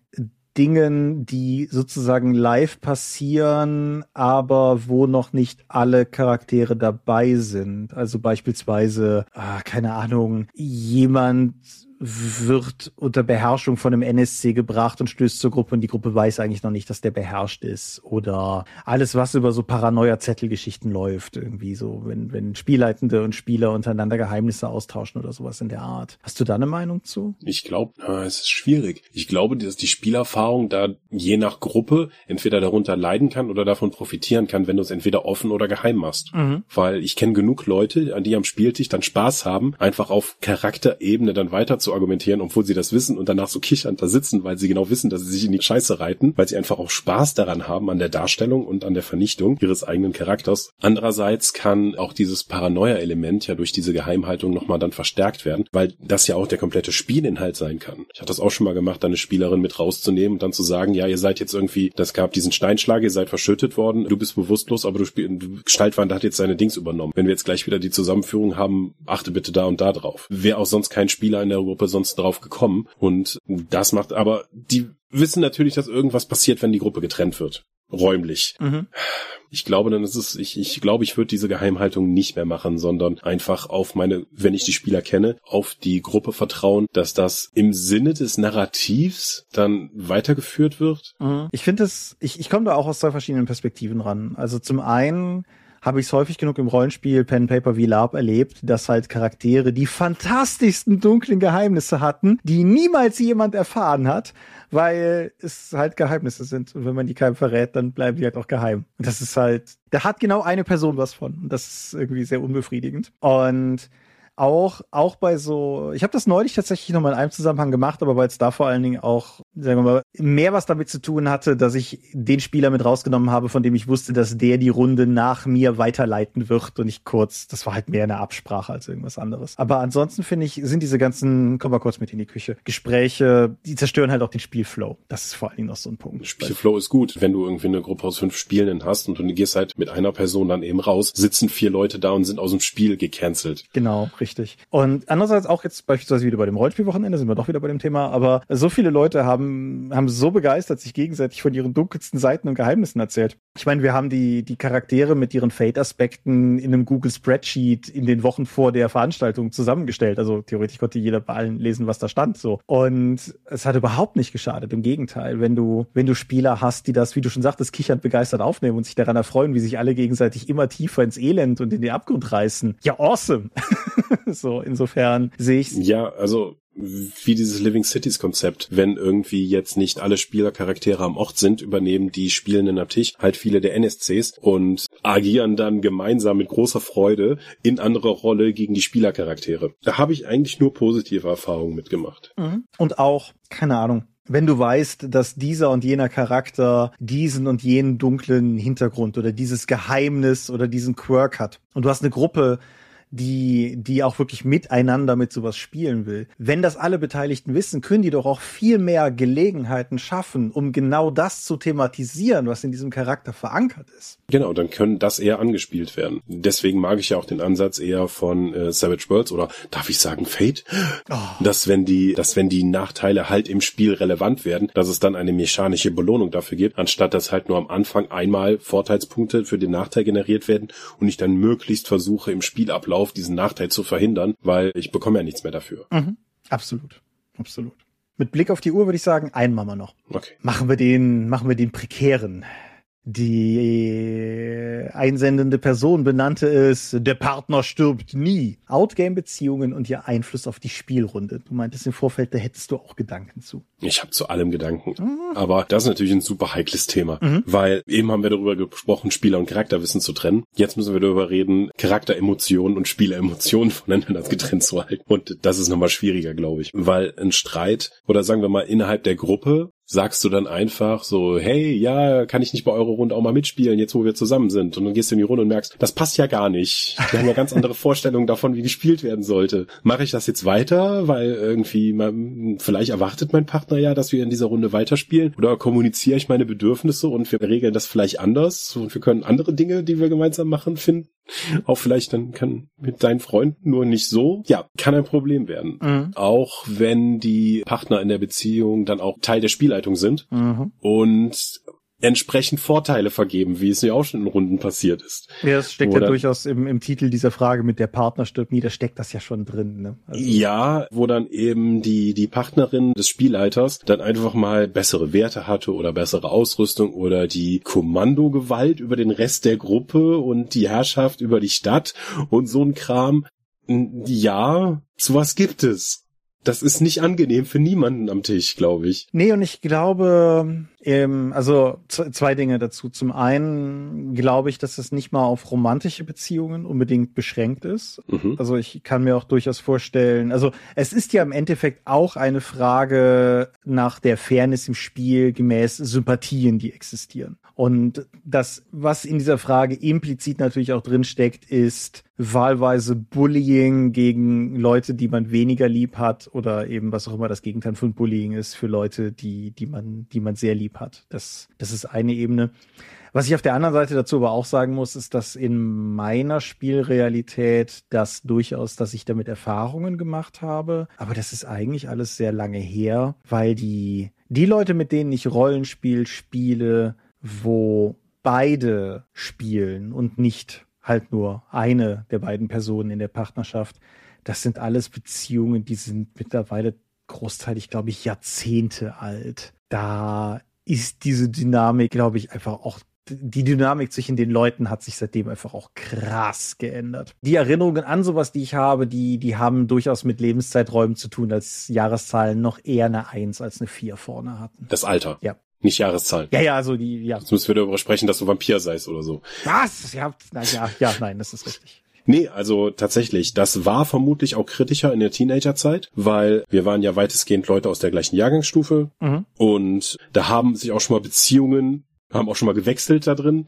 Dingen, die sozusagen live passieren, aber wo noch nicht alle Charaktere dabei sind. Also beispielsweise, ah, keine Ahnung, jemand wird unter Beherrschung von einem NSC gebracht und stößt zur Gruppe und die Gruppe weiß eigentlich noch nicht, dass der beherrscht ist. Oder alles, was über so Paranoia-Zettelgeschichten läuft, irgendwie so, wenn, wenn Spielleitende und Spieler untereinander Geheimnisse austauschen oder sowas in der Art. Hast du da eine Meinung zu? Ich glaube, es ist schwierig. Ich glaube, dass die Spielerfahrung da je nach Gruppe entweder darunter leiden kann oder davon profitieren kann, wenn du es entweder offen oder geheim machst. Mhm. Weil ich kenne genug Leute, die am Spieltisch dann Spaß haben, einfach auf Charakterebene dann weiter zu argumentieren, obwohl sie das wissen und danach so kichernd da sitzen, weil sie genau wissen, dass sie sich in die Scheiße reiten, weil sie einfach auch Spaß daran haben an der Darstellung und an der Vernichtung ihres eigenen Charakters. Andererseits kann auch dieses Paranoia-Element ja durch diese Geheimhaltung nochmal dann verstärkt werden, weil das ja auch der komplette Spielinhalt sein kann. Ich hatte das auch schon mal gemacht, eine Spielerin mit rauszunehmen und dann zu sagen, ja, ihr seid jetzt irgendwie, das gab diesen Steinschlag, ihr seid verschüttet worden, du bist bewusstlos, aber du spielst, hat jetzt seine Dings übernommen. Wenn wir jetzt gleich wieder die Zusammenführung haben, achte bitte da und da drauf. Wäre auch sonst kein Spieler in der Gruppe Gruppe sonst drauf gekommen. Und das macht, aber die wissen natürlich, dass irgendwas passiert, wenn die Gruppe getrennt wird. Räumlich. Mhm. Ich glaube, dann ist es, ich, ich glaube, ich würde diese Geheimhaltung nicht mehr machen, sondern einfach auf meine, wenn ich die Spieler kenne, auf die Gruppe vertrauen, dass das im Sinne des Narrativs dann weitergeführt wird. Mhm. Ich finde es, ich, ich komme da auch aus zwei verschiedenen Perspektiven ran. Also zum einen habe ich es häufig genug im Rollenspiel Pen Paper wie Lab erlebt, dass halt Charaktere die fantastischsten dunklen Geheimnisse hatten, die niemals jemand erfahren hat, weil es halt Geheimnisse sind. Und wenn man die keinem verrät, dann bleiben die halt auch geheim. Und das ist halt, da hat genau eine Person was von. Und das ist irgendwie sehr unbefriedigend. Und auch, auch bei so, ich habe das neulich tatsächlich nochmal in einem Zusammenhang gemacht, aber weil es da vor allen Dingen auch sagen wir mal, mehr was damit zu tun hatte, dass ich den Spieler mit rausgenommen habe, von dem ich wusste, dass der die Runde nach mir weiterleiten wird und nicht kurz. Das war halt mehr eine Absprache als irgendwas anderes. Aber ansonsten finde ich, sind diese ganzen, komm mal kurz mit in die Küche, Gespräche, die zerstören halt auch den Spielflow. Das ist vor allen Dingen noch so ein Punkt. Spielflow ist gut, wenn du irgendwie eine Gruppe aus fünf Spielenden hast und du gehst halt mit einer Person dann eben raus, sitzen vier Leute da und sind aus dem Spiel gecancelt. Genau, richtig. Und andererseits auch jetzt beispielsweise wieder bei dem Rollspielwochenende, sind wir doch wieder bei dem Thema, aber so viele Leute haben, haben so begeistert sich gegenseitig von ihren dunkelsten Seiten und Geheimnissen erzählt. Ich meine, wir haben die, die Charaktere mit ihren Fate-Aspekten in einem Google Spreadsheet in den Wochen vor der Veranstaltung zusammengestellt. Also theoretisch konnte jeder bei allen lesen, was da stand, so. Und es hat überhaupt nicht geschadet. Im Gegenteil, wenn du, wenn du Spieler hast, die das, wie du schon sagtest, kichernd begeistert aufnehmen und sich daran erfreuen, wie sich alle gegenseitig immer tiefer ins Elend und in den Abgrund reißen. Ja, awesome. so, insofern sehe ich Ja, also wie dieses Living Cities Konzept. Wenn irgendwie jetzt nicht alle Spielercharaktere am Ort sind, übernehmen die Spielenden am Tisch halt viele der NSCs und agieren dann gemeinsam mit großer Freude in anderer Rolle gegen die Spielercharaktere. Da habe ich eigentlich nur positive Erfahrungen mitgemacht. Mhm. Und auch, keine Ahnung, wenn du weißt, dass dieser und jener Charakter diesen und jenen dunklen Hintergrund oder dieses Geheimnis oder diesen Quirk hat und du hast eine Gruppe, die, die auch wirklich miteinander mit sowas spielen will. Wenn das alle Beteiligten wissen, können die doch auch viel mehr Gelegenheiten schaffen, um genau das zu thematisieren, was in diesem Charakter verankert ist. Genau, dann können das eher angespielt werden. Deswegen mag ich ja auch den Ansatz eher von äh, Savage Worlds oder darf ich sagen Fate, oh. dass wenn die, dass wenn die Nachteile halt im Spiel relevant werden, dass es dann eine mechanische Belohnung dafür gibt, anstatt dass halt nur am Anfang einmal Vorteilspunkte für den Nachteil generiert werden und ich dann möglichst versuche im Spielablauf auf, diesen Nachteil zu verhindern, weil ich bekomme ja nichts mehr dafür. Mhm. Absolut. Absolut. Mit Blick auf die Uhr würde ich sagen, einen machen wir noch. Okay. Machen wir den, machen wir den prekären. Die einsendende Person benannte es, der Partner stirbt nie. Outgame-Beziehungen und ihr Einfluss auf die Spielrunde. Du meintest im Vorfeld, da hättest du auch Gedanken zu. Ich habe zu allem Gedanken. Mhm. Aber das ist natürlich ein super heikles Thema, mhm. weil eben haben wir darüber gesprochen, Spieler und Charakterwissen zu trennen. Jetzt müssen wir darüber reden, Charakteremotionen und Spieleremotionen voneinander getrennt zu halten. Und das ist nochmal schwieriger, glaube ich, weil ein Streit oder sagen wir mal innerhalb der Gruppe sagst du dann einfach so, hey, ja, kann ich nicht bei eurer Runde auch mal mitspielen, jetzt wo wir zusammen sind? Und dann gehst du in die Runde und merkst, das passt ja gar nicht. Wir haben ja ganz andere Vorstellungen davon, wie gespielt werden sollte. Mache ich das jetzt weiter, weil irgendwie man, vielleicht erwartet mein Partner ja, dass wir in dieser Runde weiterspielen? Oder kommuniziere ich meine Bedürfnisse und wir regeln das vielleicht anders und wir können andere Dinge, die wir gemeinsam machen, finden? Auch vielleicht dann kann mit deinen Freunden nur nicht so. Ja, kann ein Problem werden. Mhm. Auch wenn die Partner in der Beziehung dann auch Teil der Spielleitung sind. Mhm. Und entsprechend Vorteile vergeben, wie es ja auch schon in Runden passiert ist. Ja, das steckt ja durchaus im, im Titel dieser Frage mit der Partner stirbt nie, da steckt das ja schon drin. Ne? Also, ja, wo dann eben die, die Partnerin des Spielleiters dann einfach mal bessere Werte hatte oder bessere Ausrüstung oder die Kommandogewalt über den Rest der Gruppe und die Herrschaft über die Stadt und so ein Kram. Ja, sowas gibt es das ist nicht angenehm für niemanden am Tisch, glaube ich. Nee, und ich glaube, ähm, also zwei Dinge dazu. Zum einen glaube ich, dass es nicht mal auf romantische Beziehungen unbedingt beschränkt ist. Mhm. Also ich kann mir auch durchaus vorstellen, also es ist ja im Endeffekt auch eine Frage nach der Fairness im Spiel gemäß Sympathien, die existieren. Und das, was in dieser Frage implizit natürlich auch drinsteckt, ist wahlweise Bullying gegen Leute, die man weniger lieb hat oder eben was auch immer das Gegenteil von Bullying ist für Leute, die, die man, die man sehr lieb hat. Das, das ist eine Ebene. Was ich auf der anderen Seite dazu aber auch sagen muss, ist, dass in meiner Spielrealität das durchaus, dass ich damit Erfahrungen gemacht habe. Aber das ist eigentlich alles sehr lange her, weil die, die Leute, mit denen ich Rollenspiel spiele, wo beide spielen und nicht halt nur eine der beiden Personen in der Partnerschaft. Das sind alles Beziehungen, die sind mittlerweile großteilig, glaube ich, Jahrzehnte alt. Da ist diese Dynamik, glaube ich, einfach auch die Dynamik zwischen den Leuten hat sich seitdem einfach auch krass geändert. Die Erinnerungen an sowas, die ich habe, die, die haben durchaus mit Lebenszeiträumen zu tun, als Jahreszahlen noch eher eine Eins als eine Vier vorne hatten. Das Alter. Ja. Nicht Jahreszahlen. Ja, ja, also die, ja. Jetzt müssen wir darüber sprechen, dass du Vampir seist oder so. Was? Ja, na, ja, ja, nein, das ist richtig. Nee, also tatsächlich, das war vermutlich auch kritischer in der Teenagerzeit, weil wir waren ja weitestgehend Leute aus der gleichen Jahrgangsstufe mhm. und da haben sich auch schon mal Beziehungen, haben auch schon mal gewechselt da drin.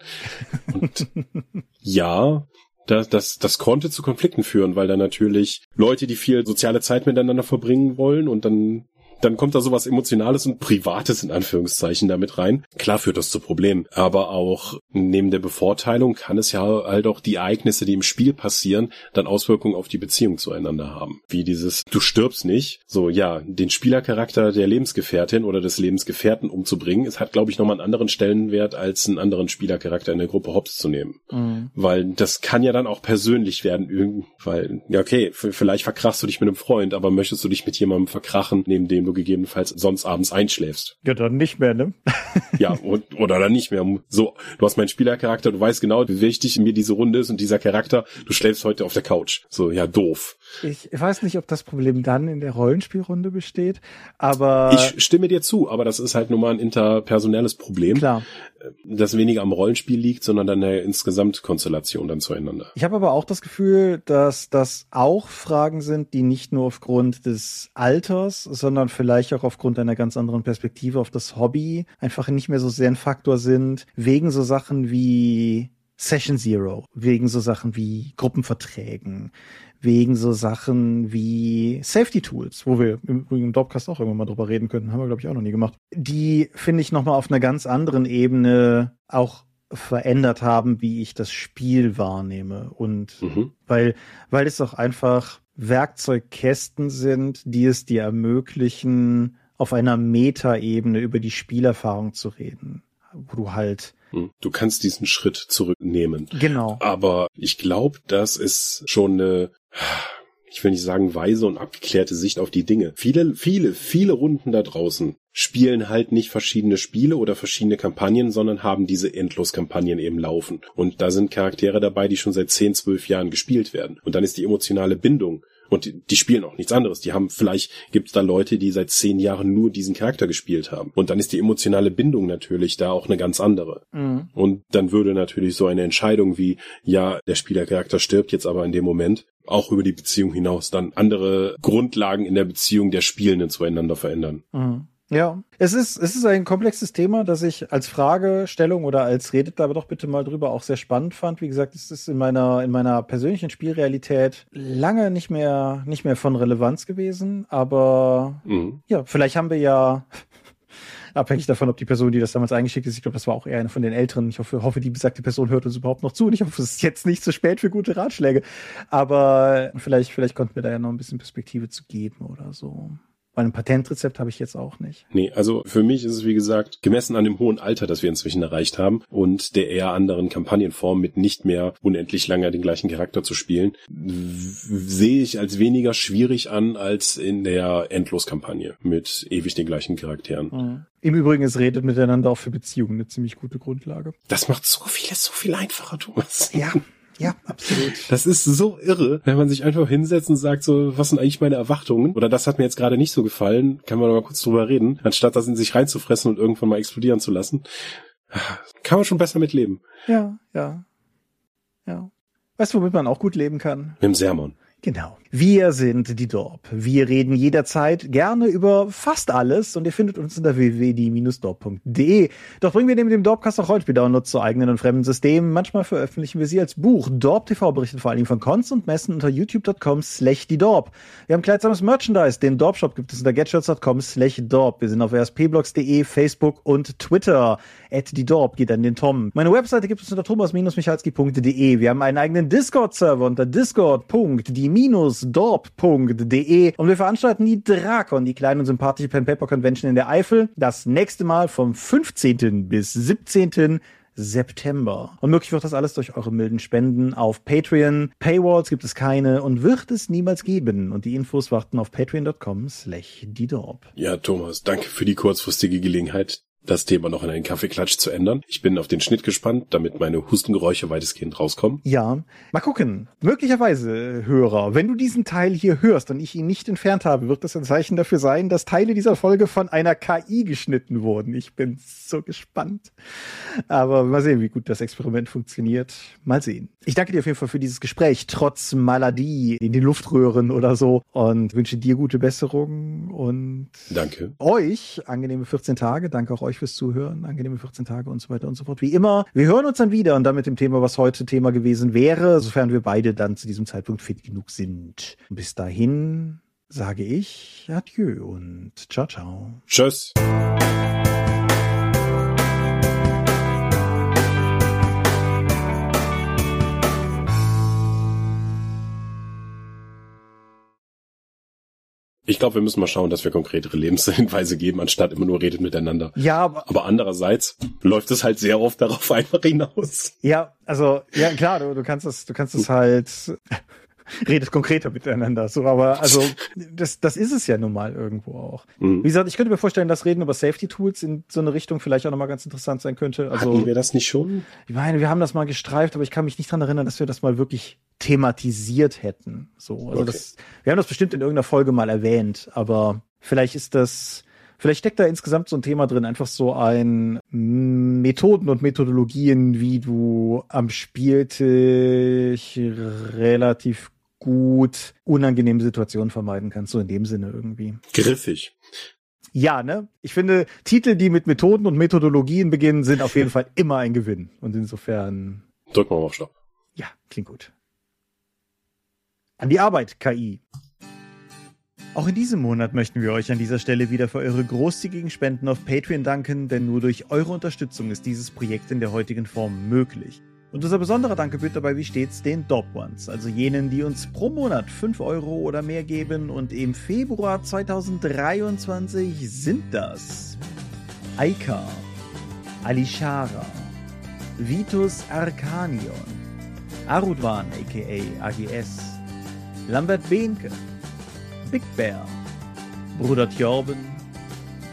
Und ja, das, das, das konnte zu Konflikten führen, weil da natürlich Leute, die viel soziale Zeit miteinander verbringen wollen und dann dann kommt da sowas Emotionales und Privates in Anführungszeichen damit rein. Klar führt das zu Problemen, aber auch neben der Bevorteilung kann es ja halt auch die Ereignisse, die im Spiel passieren, dann Auswirkungen auf die Beziehung zueinander haben. Wie dieses, du stirbst nicht, so ja, den Spielercharakter der Lebensgefährtin oder des Lebensgefährten umzubringen, es hat, glaube ich, nochmal einen anderen Stellenwert, als einen anderen Spielercharakter in der Gruppe hops zu nehmen. Mhm. Weil das kann ja dann auch persönlich werden, weil, ja okay, vielleicht verkrachst du dich mit einem Freund, aber möchtest du dich mit jemandem verkrachen, neben dem du gegebenenfalls sonst abends einschläfst. Ja, dann nicht mehr, ne? ja, und, oder dann nicht mehr. So, du hast meinen Spielercharakter, du weißt genau, wie wichtig mir diese Runde ist und dieser Charakter, du schläfst heute auf der Couch. So, ja, doof. Ich weiß nicht, ob das Problem dann in der Rollenspielrunde besteht, aber. Ich stimme dir zu, aber das ist halt nun mal ein interpersonelles Problem. Klar. Das weniger am Rollenspiel liegt, sondern dann der insgesamt Konstellation dann zueinander. Ich habe aber auch das Gefühl, dass das auch Fragen sind, die nicht nur aufgrund des Alters, sondern vielleicht auch aufgrund einer ganz anderen Perspektive auf das Hobby einfach nicht mehr so sehr ein Faktor sind, wegen so Sachen wie Session Zero, wegen so Sachen wie Gruppenverträgen, wegen so Sachen wie Safety Tools, wo wir im, im Dropcast auch irgendwann mal drüber reden könnten, haben wir glaube ich auch noch nie gemacht. Die finde ich nochmal auf einer ganz anderen Ebene auch verändert haben, wie ich das Spiel wahrnehme und mhm. weil weil es auch einfach Werkzeugkästen sind, die es dir ermöglichen, auf einer Metaebene über die Spielerfahrung zu reden, wo du halt. Du kannst diesen Schritt zurücknehmen. Genau. Aber ich glaube, das ist schon eine, ich will nicht sagen weise und abgeklärte Sicht auf die Dinge. Viele, viele, viele Runden da draußen spielen halt nicht verschiedene Spiele oder verschiedene Kampagnen, sondern haben diese Endloskampagnen eben laufen. Und da sind Charaktere dabei, die schon seit 10, 12 Jahren gespielt werden. Und dann ist die emotionale Bindung und die, die spielen auch nichts anderes. Die haben vielleicht gibt es da Leute, die seit zehn Jahren nur diesen Charakter gespielt haben. Und dann ist die emotionale Bindung natürlich da auch eine ganz andere. Mhm. Und dann würde natürlich so eine Entscheidung wie, ja, der Spielercharakter stirbt jetzt aber in dem Moment, auch über die Beziehung hinaus dann andere Grundlagen in der Beziehung der Spielenden zueinander verändern. Mhm. Ja, es ist, es ist ein komplexes Thema, das ich als Fragestellung oder als redet aber doch bitte mal drüber auch sehr spannend fand. Wie gesagt, es ist in meiner, in meiner persönlichen Spielrealität lange nicht mehr, nicht mehr von Relevanz gewesen, aber mhm. ja, vielleicht haben wir ja, abhängig davon, ob die Person, die das damals eingeschickt ist, ich glaube, das war auch eher eine von den Älteren. Ich hoffe, hoffe, die besagte Person hört uns überhaupt noch zu und ich hoffe, es ist jetzt nicht zu spät für gute Ratschläge. Aber vielleicht, vielleicht konnten wir da ja noch ein bisschen Perspektive zu geben oder so. Weil ein Patentrezept habe ich jetzt auch nicht. Nee, also für mich ist es wie gesagt, gemessen an dem hohen Alter, das wir inzwischen erreicht haben und der eher anderen Kampagnenform mit nicht mehr unendlich lange den gleichen Charakter zu spielen, sehe ich als weniger schwierig an als in der Endloskampagne mit ewig den gleichen Charakteren. Mhm. Im Übrigen, es redet miteinander auch für Beziehungen eine ziemlich gute Grundlage. Das macht so vieles so viel einfacher, Thomas. Ja, Ja, absolut. Das ist so irre, wenn man sich einfach hinsetzt und sagt so, was sind eigentlich meine Erwartungen? Oder das hat mir jetzt gerade nicht so gefallen, kann man mal kurz drüber reden, anstatt das in sich reinzufressen und irgendwann mal explodieren zu lassen. Kann man schon besser mitleben. Ja, ja. Ja. Weißt du, womit man auch gut leben kann? Mit dem Sermon. Genau. Wir sind die Dorp. Wir reden jederzeit gerne über fast alles und ihr findet uns unter www.die-dorp.de. Doch bringen wir neben dem Dorpcast auch Rollenspiel-Downloads zu eigenen und fremden Systemen. Manchmal veröffentlichen wir sie als Buch. Dorp TV berichtet vor Dingen von Cons und Messen unter youtube.com slash die Dorp. Wir haben kleidsames Merchandise. Den Dorp-Shop gibt es unter getshirts.com slash Dorp. Wir sind auf rspblogs.de, Facebook und Twitter. At die Dorp geht an den Tom. Meine Webseite gibt es unter thomas-michalski.de. Wir haben einen eigenen Discord-Server unter discord.die dorp.de und wir veranstalten die Drakon, die kleine und sympathische Pen Paper Convention in der Eifel, das nächste Mal vom 15. bis 17. September. Und möglich wird das alles durch eure milden Spenden auf Patreon. Paywalls gibt es keine und wird es niemals geben. Und die Infos warten auf patreon.com slash Ja, Thomas, danke für die kurzfristige Gelegenheit, das Thema noch in einen Kaffeeklatsch zu ändern. Ich bin auf den Schnitt gespannt, damit meine Hustengeräusche weitestgehend rauskommen. Ja, mal gucken. Möglicherweise, Hörer, wenn du diesen Teil hier hörst und ich ihn nicht entfernt habe, wird das ein Zeichen dafür sein, dass Teile dieser Folge von einer KI geschnitten wurden. Ich bin so gespannt. Aber mal sehen, wie gut das Experiment funktioniert. Mal sehen. Ich danke dir auf jeden Fall für dieses Gespräch, trotz Maladie in den Luftröhren oder so und wünsche dir gute Besserung und danke. euch angenehme 14 Tage. Danke auch euch fürs Zuhören, angenehme 14 Tage und so weiter und so fort. Wie immer, wir hören uns dann wieder und dann mit dem Thema, was heute Thema gewesen wäre, sofern wir beide dann zu diesem Zeitpunkt fit genug sind. Bis dahin sage ich Adieu und ciao, ciao. Tschüss. Ich glaube, wir müssen mal schauen, dass wir konkretere Lebenshinweise geben, anstatt immer nur redet miteinander. Ja, aber, aber andererseits läuft es halt sehr oft darauf einfach hinaus. Ja, also ja klar, du, du kannst es, du kannst es halt redet konkreter miteinander. So, aber also das, das ist es ja nun mal irgendwo auch. Mhm. Wie gesagt, ich könnte mir vorstellen, dass Reden über Safety Tools in so eine Richtung vielleicht auch nochmal ganz interessant sein könnte. Also Hatten wir das nicht schon? Ich meine, wir haben das mal gestreift, aber ich kann mich nicht dran erinnern, dass wir das mal wirklich thematisiert hätten. So, also okay. das, wir haben das bestimmt in irgendeiner Folge mal erwähnt, aber vielleicht ist das Vielleicht steckt da insgesamt so ein Thema drin, einfach so ein Methoden und Methodologien, wie du am Spieltisch relativ gut unangenehme Situationen vermeiden kannst, so in dem Sinne irgendwie. Griffig. Ja, ne? Ich finde, Titel, die mit Methoden und Methodologien beginnen, sind auf jeden Fall immer ein Gewinn. Und insofern. Drück mal auf Stopp. Ja, klingt gut. An die Arbeit, KI. Auch in diesem Monat möchten wir euch an dieser Stelle wieder für eure großzügigen Spenden auf Patreon danken, denn nur durch eure Unterstützung ist dieses Projekt in der heutigen Form möglich. Und unser besonderer Dank gebührt dabei wie stets den Dob Ones, also jenen, die uns pro Monat 5 Euro oder mehr geben. Und im Februar 2023 sind das Aika, Alishara, Vitus Arcanion, Arudwan aka AGS, Lambert Behnke, Big Bear, Bruder Tjorben,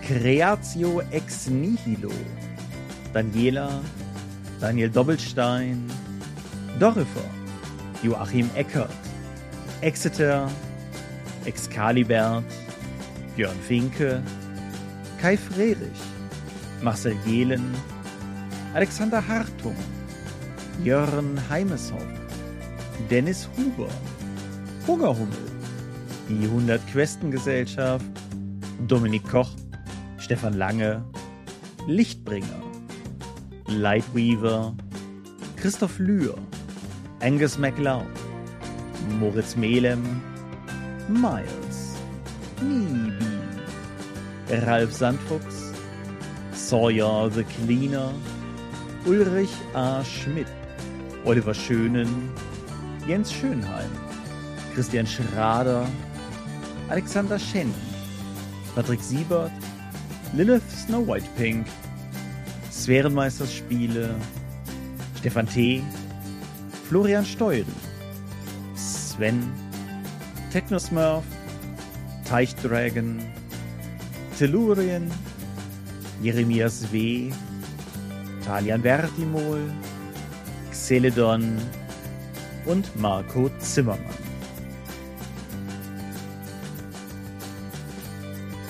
Creatio Ex Nihilo, Daniela, Daniel Doppelstein, Dorifer, Joachim Eckert, Exeter, Excalibert, Björn Finke, Kai Frerich, Marcel Jehlen, Alexander Hartung, Jörn Heimeshoff, Dennis Huber, Hungerhummel, die 100 Questengesellschaft, Dominik Koch, Stefan Lange, Lichtbringer, Lightweaver, Christoph Lühr, Angus MacLeod, Moritz Melem, Miles, Nibi, Ralf Sandfuchs, Sawyer the Cleaner, Ulrich A. Schmidt, Oliver Schönen, Jens Schönheim, Christian Schrader, Alexander Schenn, Patrick Siebert, Lilith Snow White Pink, Sphärenmeisterspiele, Stefan T., Florian Steuren, Sven, Technosmurf, Teichdragon, Tellurien, Jeremias W., Talian Vertimol, Xeledon und Marco Zimmermann.